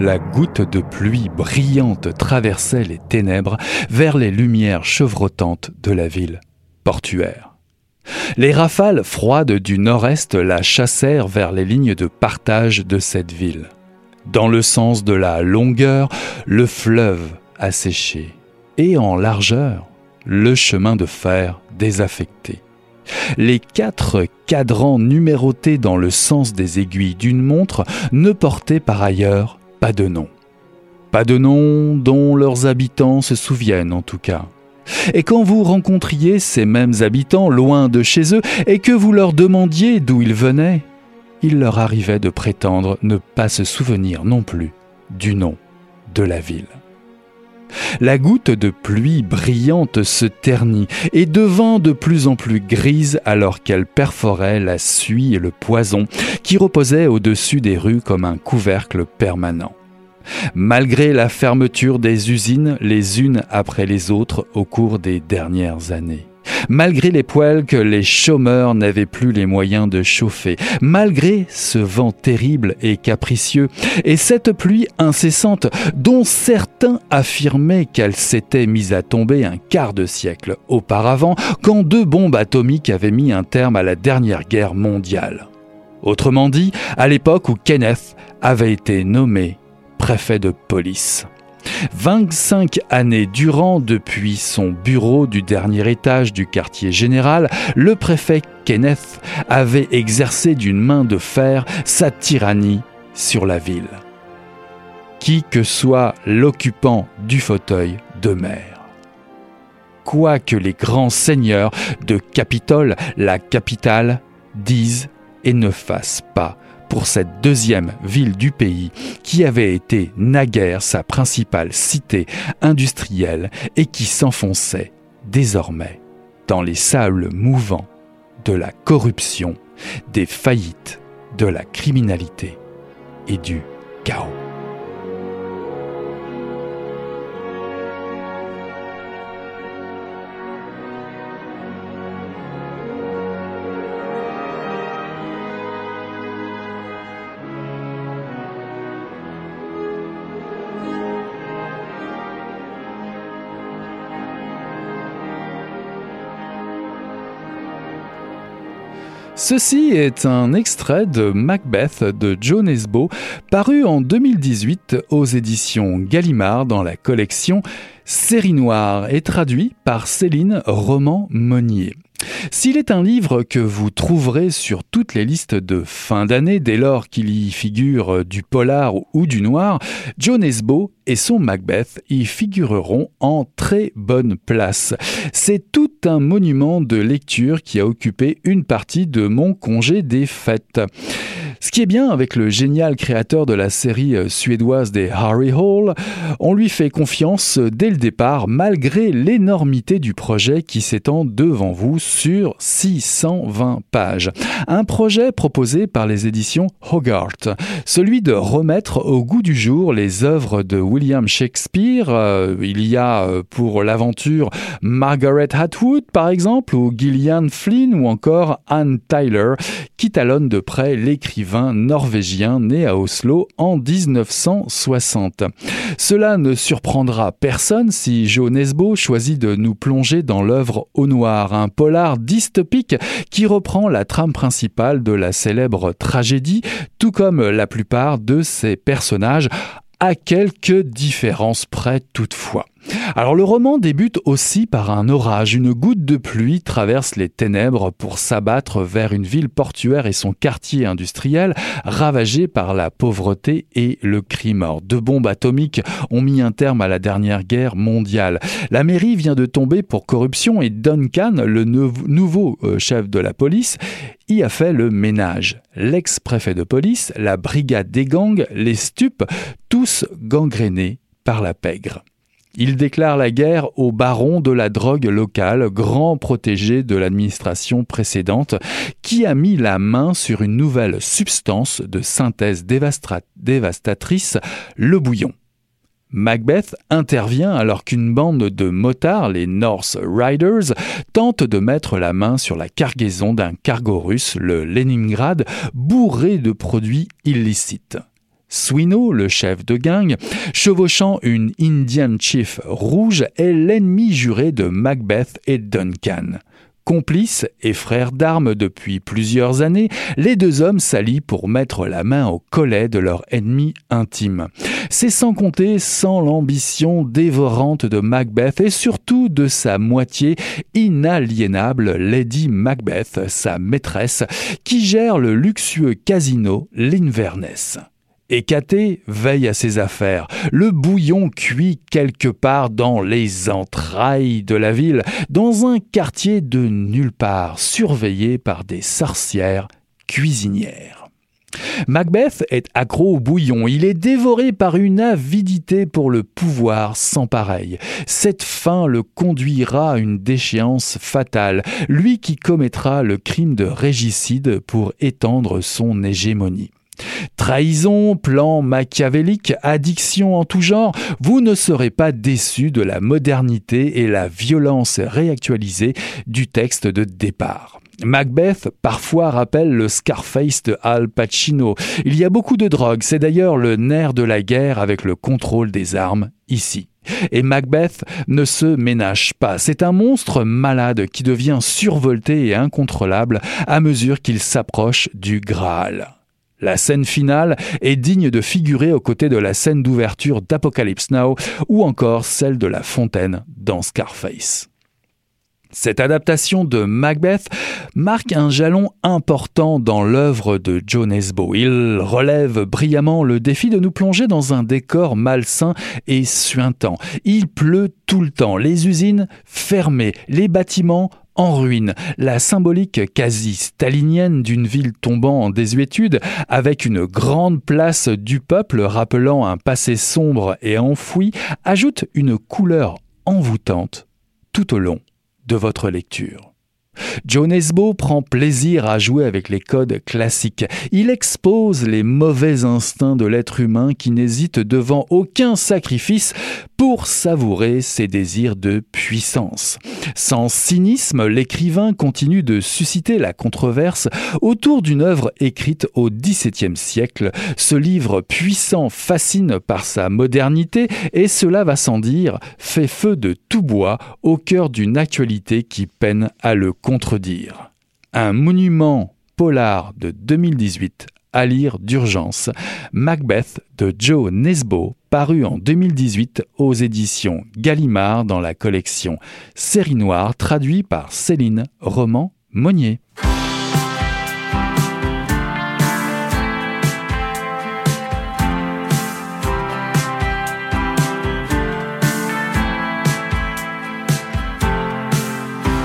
La goutte de pluie brillante traversait les ténèbres vers les lumières chevrotantes de la ville portuaire. Les rafales froides du nord-est la chassèrent vers les lignes de partage de cette ville. Dans le sens de la longueur, le fleuve asséché, et en largeur, le chemin de fer désaffecté. Les quatre cadrans numérotés dans le sens des aiguilles d'une montre ne portaient par ailleurs pas de nom. Pas de nom dont leurs habitants se souviennent en tout cas. Et quand vous rencontriez ces mêmes habitants loin de chez eux et que vous leur demandiez d'où ils venaient, il leur arrivait de prétendre ne pas se souvenir non plus du nom de la ville. La goutte de pluie brillante se ternit et devint de plus en plus grise alors qu'elle perforait la suie et le poison qui reposaient au-dessus des rues comme un couvercle permanent. Malgré la fermeture des usines les unes après les autres au cours des dernières années malgré les poêles que les chômeurs n'avaient plus les moyens de chauffer, malgré ce vent terrible et capricieux, et cette pluie incessante dont certains affirmaient qu'elle s'était mise à tomber un quart de siècle auparavant, quand deux bombes atomiques avaient mis un terme à la dernière guerre mondiale. Autrement dit, à l'époque où Kenneth avait été nommé préfet de police. 25 années durant, depuis son bureau du dernier étage du quartier général, le préfet Kenneth avait exercé d'une main de fer sa tyrannie sur la ville. qui que soit l'occupant du fauteuil de maire. Quoi que les grands seigneurs de Capitole, la capitale, disent et ne fassent pas pour cette deuxième ville du pays qui avait été naguère sa principale cité industrielle et qui s'enfonçait désormais dans les sables mouvants de la corruption, des faillites, de la criminalité et du chaos. Ceci est un extrait de Macbeth de Joe Nesbo, paru en 2018 aux éditions Gallimard dans la collection Série Noire et traduit par Céline Roman-Monnier. S'il est un livre que vous trouverez sur toutes les listes de fin d'année dès lors qu'il y figure du polar ou du noir, John Esbo et son Macbeth y figureront en très bonne place. C'est tout un monument de lecture qui a occupé une partie de mon congé des fêtes. Ce qui est bien avec le génial créateur de la série euh, suédoise des Harry Hall, on lui fait confiance dès le départ malgré l'énormité du projet qui s'étend devant vous sur 620 pages. Un projet proposé par les éditions Hogarth, celui de remettre au goût du jour les œuvres de William Shakespeare. Euh, il y a euh, pour l'aventure Margaret Atwood par exemple, ou Gillian Flynn ou encore Anne Tyler qui talonnent de près l'écrivain norvégien né à Oslo en 1960. Cela ne surprendra personne si Joe Nesbo choisit de nous plonger dans l'œuvre Au Noir, un polar dystopique qui reprend la trame principale de la célèbre tragédie, tout comme la plupart de ses personnages, à quelques différences près toutefois. Alors le roman débute aussi par un orage. Une goutte de pluie traverse les ténèbres pour s'abattre vers une ville portuaire et son quartier industriel ravagé par la pauvreté et le crime. deux bombes atomiques ont mis un terme à la dernière guerre mondiale. La mairie vient de tomber pour corruption et Duncan, le nouveau euh, chef de la police, y a fait le ménage. L'ex-préfet de police, la brigade des gangs, les stupes, tous gangrénés par la pègre. Il déclare la guerre au baron de la drogue locale, grand protégé de l'administration précédente, qui a mis la main sur une nouvelle substance de synthèse dévastatrice, le bouillon. Macbeth intervient alors qu'une bande de motards, les North Riders, tente de mettre la main sur la cargaison d'un cargo russe, le Leningrad, bourré de produits illicites. Swino, le chef de gang, chevauchant une Indian Chief rouge, est l'ennemi juré de Macbeth et Duncan. Complices et frères d'armes depuis plusieurs années, les deux hommes s'allient pour mettre la main au collet de leur ennemi intime. C'est sans compter sans l'ambition dévorante de Macbeth et surtout de sa moitié inaliénable Lady Macbeth, sa maîtresse, qui gère le luxueux casino l'Inverness. Hécaté veille à ses affaires. Le bouillon cuit quelque part dans les entrailles de la ville, dans un quartier de nulle part, surveillé par des sorcières cuisinières. Macbeth est accro au bouillon, il est dévoré par une avidité pour le pouvoir sans pareil. Cette faim le conduira à une déchéance fatale, lui qui commettra le crime de régicide pour étendre son hégémonie. Trahison, plan machiavélique, addiction en tout genre, vous ne serez pas déçu de la modernité et la violence réactualisée du texte de départ. Macbeth parfois rappelle le Scarface de Al Pacino. Il y a beaucoup de drogue, c'est d'ailleurs le nerf de la guerre avec le contrôle des armes ici. Et Macbeth ne se ménage pas. C'est un monstre malade qui devient survolté et incontrôlable à mesure qu'il s'approche du Graal. La scène finale est digne de figurer aux côtés de la scène d'ouverture d'Apocalypse Now ou encore celle de la fontaine dans Scarface. Cette adaptation de Macbeth marque un jalon important dans l'œuvre de Joe Nesbo. Il relève brillamment le défi de nous plonger dans un décor malsain et suintant. Il pleut tout le temps, les usines fermées, les bâtiments en ruine, la symbolique quasi stalinienne d'une ville tombant en désuétude, avec une grande place du peuple rappelant un passé sombre et enfoui, ajoute une couleur envoûtante tout au long de votre lecture. Joe Nesbo prend plaisir à jouer avec les codes classiques. Il expose les mauvais instincts de l'être humain qui n'hésite devant aucun sacrifice pour savourer ses désirs de puissance. Sans cynisme, l'écrivain continue de susciter la controverse autour d'une œuvre écrite au XVIIe siècle. Ce livre puissant fascine par sa modernité et cela va sans dire, fait feu de tout bois au cœur d'une actualité qui peine à le contredire. Un monument polar de 2018 à lire d'urgence, Macbeth de Joe Nesbo, paru en 2018 aux éditions Gallimard dans la collection Série Noire, traduit par Céline Roman Monnier.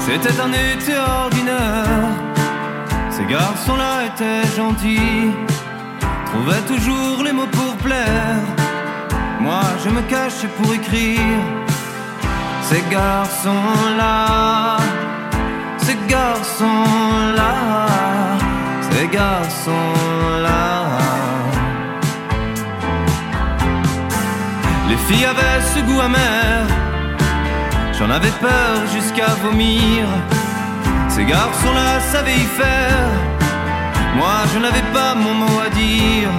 C'était un été ordinaire. Ces garçons-là étaient gentils, trouvaient toujours les mots pour plaire. Moi, je me cachais pour écrire. Ces garçons-là, ces garçons-là, ces garçons-là. Les filles avaient ce goût amer J'en avais peur jusqu'à vomir. Ces garçons-là savaient y faire. Moi, je n'avais pas mon mot à dire.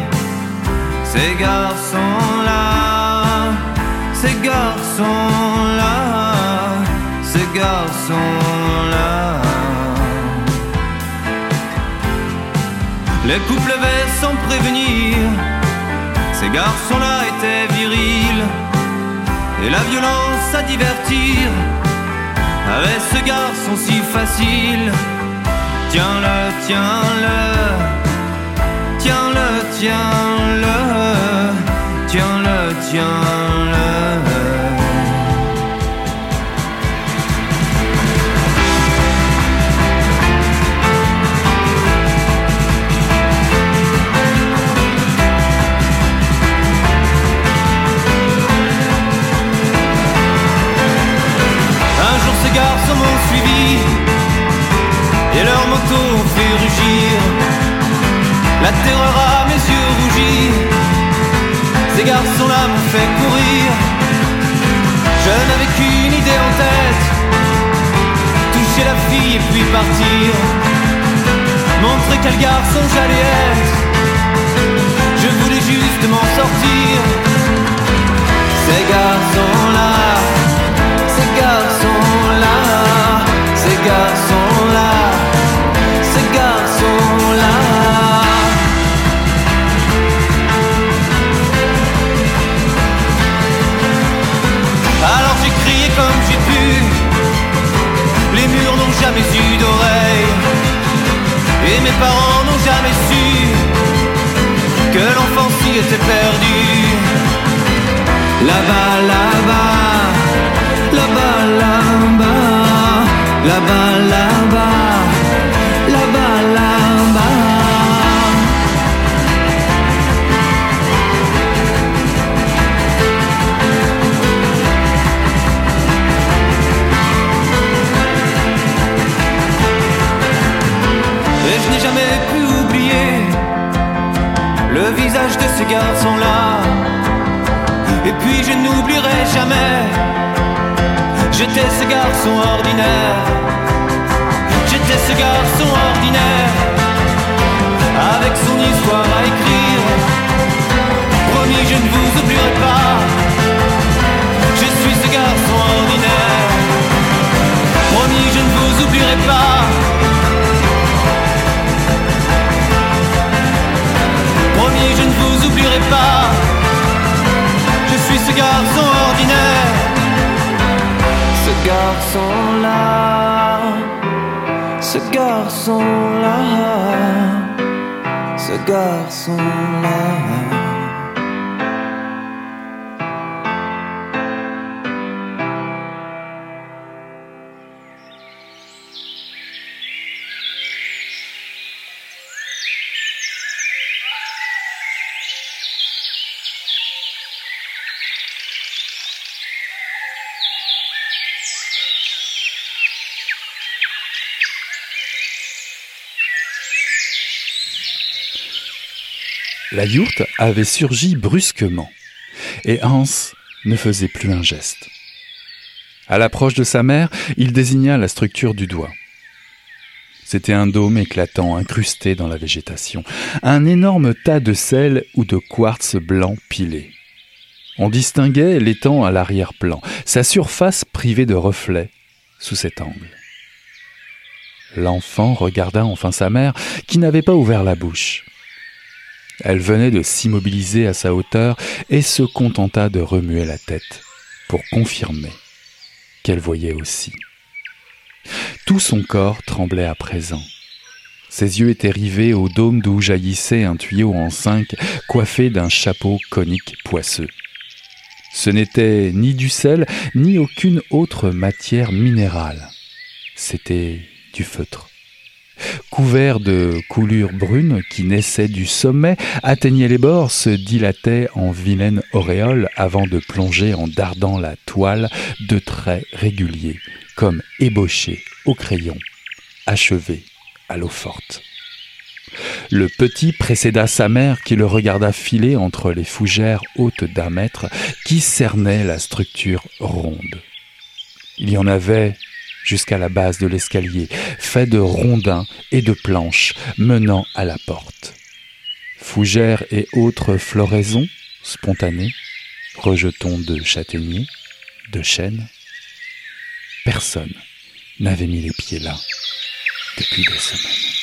Ces garçons-là, ces garçons-là, ces garçons-là. Les couples levaient sans prévenir. Ces garçons-là étaient virils et la violence à divertir avec ce garçon si facile. Tiens-le, tiens-le, tiens-le, tiens-le, tiens-le, tiens-le. et leur moto fait rugir. La terreur à mes yeux rougis, ces garçons-là m'ont fait courir. Je n'avais qu'une idée en tête, toucher la fille et puis partir. Montrer quel garçon j'allais être, je voulais juste m'en sortir. Ces garçons-là, jamais eu d'oreilles Et mes parents n'ont jamais su Que l'enfant s'y était perdu. Là-bas, là-bas Là-bas, là-bas Là-bas, là-bas de ce garçon-là. Et puis je n'oublierai jamais, j'étais ce garçon ordinaire. J'étais ce garçon ordinaire, avec son histoire à écrire. Promis, je ne vous oublierai pas, je suis ce garçon ordinaire. Promis, je ne vous oublierai pas. Je suis ce garçon ordinaire, ce garçon-là. ce garçon-là, ce garçon-là.
La yourte avait surgi brusquement, et Hans ne faisait plus un geste. À l'approche de sa mère, il désigna la structure du doigt. C'était un dôme éclatant incrusté dans la végétation, un énorme tas de sel ou de quartz blanc pilé. On distinguait l'étang à l'arrière-plan, sa surface privée de reflets sous cet angle. L'enfant regarda enfin sa mère, qui n'avait pas ouvert la bouche. Elle venait de s'immobiliser à sa hauteur et se contenta de remuer la tête pour confirmer qu'elle voyait aussi. Tout son corps tremblait à présent. Ses yeux étaient rivés au dôme d'où jaillissait un tuyau en cinq coiffé d'un chapeau conique poisseux. Ce n'était ni du sel, ni aucune autre matière minérale. C'était du feutre couvert de coulures brunes qui naissaient du sommet, atteignaient les bords, se dilataient en vilaine auréole avant de plonger en dardant la toile de traits réguliers, comme ébauchés au crayon, achevés à l'eau forte. Le petit précéda sa mère qui le regarda filer entre les fougères hautes d'un mètre qui cernaient la structure ronde. Il y en avait jusqu'à la base de l'escalier, fait de rondins et de planches menant à la porte. Fougères et autres floraisons spontanées, rejetons de châtaigniers, de chênes. Personne n'avait mis les pieds là depuis des semaines.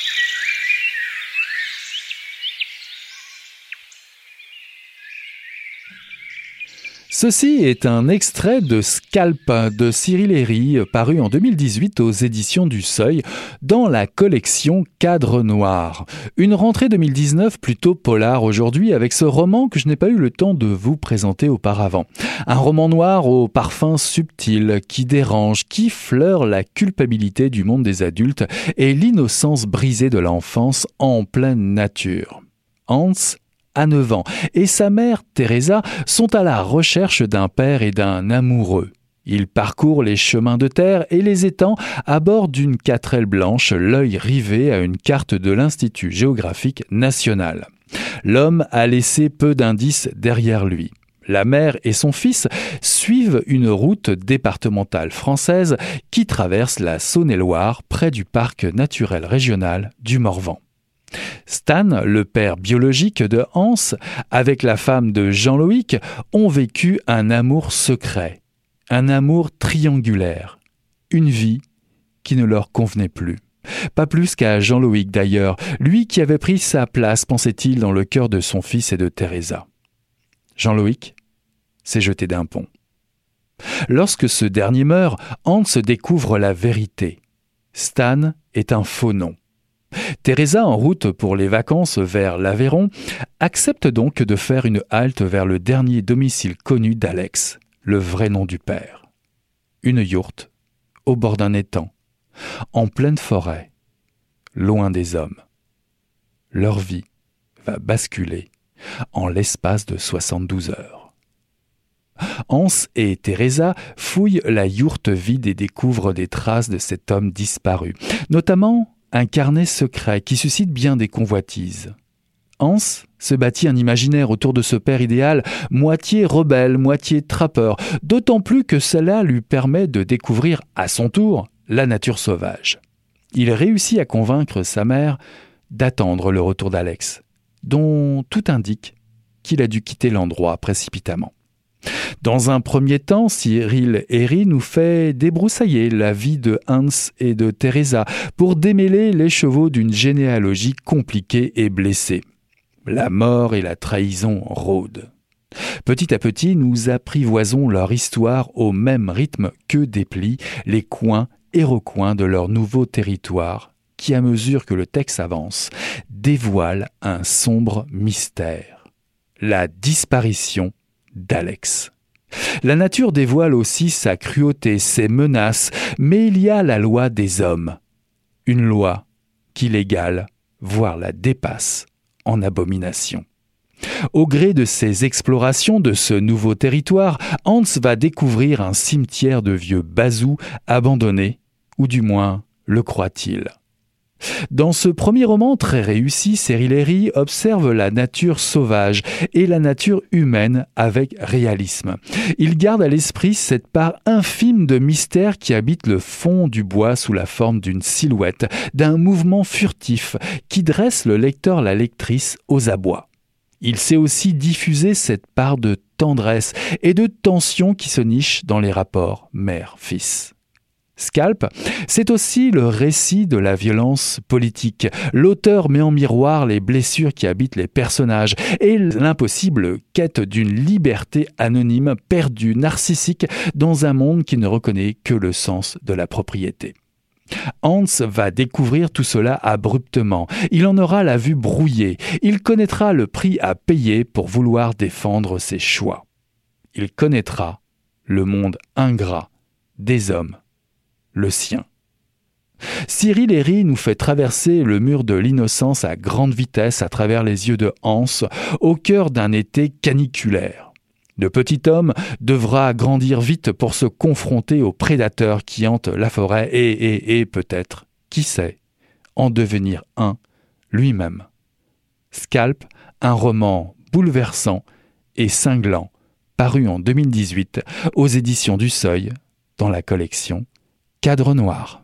Ceci est un extrait de Scalp de Cyril Herry, paru en 2018 aux éditions du Seuil, dans la collection Cadre Noir. Une rentrée 2019 plutôt polar aujourd'hui avec ce roman que je n'ai pas eu le temps de vous présenter auparavant. Un roman noir au parfum subtil, qui dérange, qui fleure la culpabilité du monde des adultes et l'innocence brisée de l'enfance en pleine nature. Hans à 9 ans, et sa mère, Teresa, sont à la recherche d'un père et d'un amoureux. Ils parcourent les chemins de terre et les étangs à bord d'une quatrelle blanche, l'œil rivé à une carte de l'Institut géographique national. L'homme a laissé peu d'indices derrière lui. La mère et son fils suivent une route départementale française qui traverse la Saône-et-Loire près du parc naturel régional du Morvan. Stan, le père biologique de Hans, avec la femme de Jean-Loïc, ont vécu un amour secret, un amour triangulaire, une vie qui ne leur convenait plus. Pas plus qu'à Jean-Loïc d'ailleurs, lui qui avait pris sa place, pensait-il, dans le cœur de son fils et de Teresa. Jean-Loïc s'est jeté d'un pont. Lorsque ce dernier meurt, Hans découvre la vérité. Stan est un faux nom. Teresa, en route pour les vacances vers l'Aveyron, accepte donc de faire une halte vers le dernier domicile connu d'Alex, le vrai nom du père. Une yourte, au bord d'un étang, en pleine forêt, loin des hommes. Leur vie va basculer en l'espace de 72 heures. Hans et Teresa fouillent la yourte vide et découvrent des traces de cet homme disparu, notamment un carnet secret qui suscite bien des convoitises. Hans se bâtit un imaginaire autour de ce père idéal, moitié rebelle, moitié trappeur, d'autant plus que cela lui permet de découvrir à son tour la nature sauvage. Il réussit à convaincre sa mère d'attendre le retour d'Alex, dont tout indique qu'il a dû quitter l'endroit précipitamment. Dans un premier temps, Cyril Herry nous fait débroussailler la vie de Hans et de Teresa pour démêler les chevaux d'une généalogie compliquée et blessée. La mort et la trahison rôdent. Petit à petit, nous apprivoisons leur histoire au même rythme que déplient les coins et recoins de leur nouveau territoire, qui, à mesure que le texte avance, dévoile un sombre mystère. La disparition d'Alex. La nature dévoile aussi sa cruauté, ses menaces, mais il y a la loi des hommes. Une loi qui l'égale, voire la dépasse en abomination. Au gré de ses explorations de ce nouveau territoire, Hans va découvrir un cimetière de vieux bazous abandonnés, ou du moins le croit-il. Dans ce premier roman très réussi, Cyril observe la nature sauvage et la nature humaine avec réalisme. Il garde à l'esprit cette part infime de mystère qui habite le fond du bois sous la forme d'une silhouette, d'un mouvement furtif qui dresse le lecteur, la lectrice aux abois. Il sait aussi diffuser cette part de tendresse et de tension qui se niche dans les rapports mère-fils. Scalp, c'est aussi le récit de la violence politique. L'auteur met en miroir les blessures qui habitent les personnages et l'impossible quête d'une liberté anonyme perdue, narcissique, dans un monde qui ne reconnaît que le sens de la propriété. Hans va découvrir tout cela abruptement. Il en aura la vue brouillée. Il connaîtra le prix à payer pour vouloir défendre ses choix. Il connaîtra le monde ingrat des hommes le sien. Cyril Herry nous fait traverser le mur de l'innocence à grande vitesse à travers les yeux de Hans au cœur d'un été caniculaire. Le petit homme devra grandir vite pour se confronter aux prédateurs qui hantent la forêt et, et, et peut-être, qui sait, en devenir un lui-même. Scalp, un roman bouleversant et cinglant, paru en 2018 aux éditions du Seuil, dans la collection cadre noir.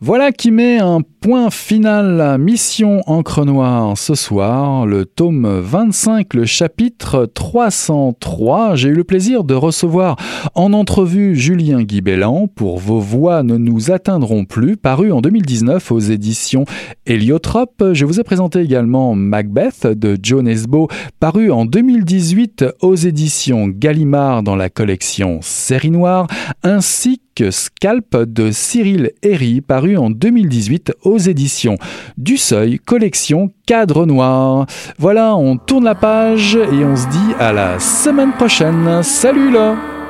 Voilà qui met un point final à Mission Encre Noire ce soir, le tome 25, le chapitre 303. J'ai eu le plaisir de recevoir en entrevue Julien Guibellan pour Vos voix ne nous atteindront plus, paru en 2019 aux éditions Héliotrope. Je vous ai présenté également Macbeth de Joe Nesbo, paru en 2018 aux éditions Gallimard dans la collection Série Noire, ainsi que Scalp de Cyril Herry, paru en 2018 aux éditions du Seuil, collection Cadre Noir. Voilà, on tourne la page et on se dit à la semaine prochaine. Salut là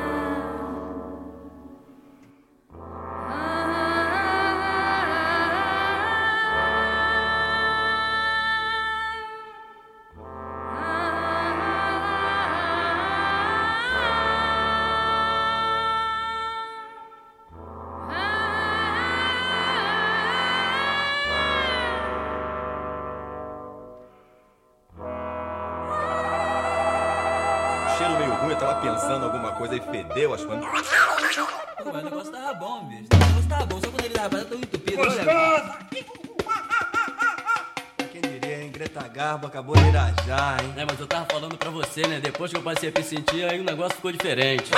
sentir, aí o negócio ficou diferente.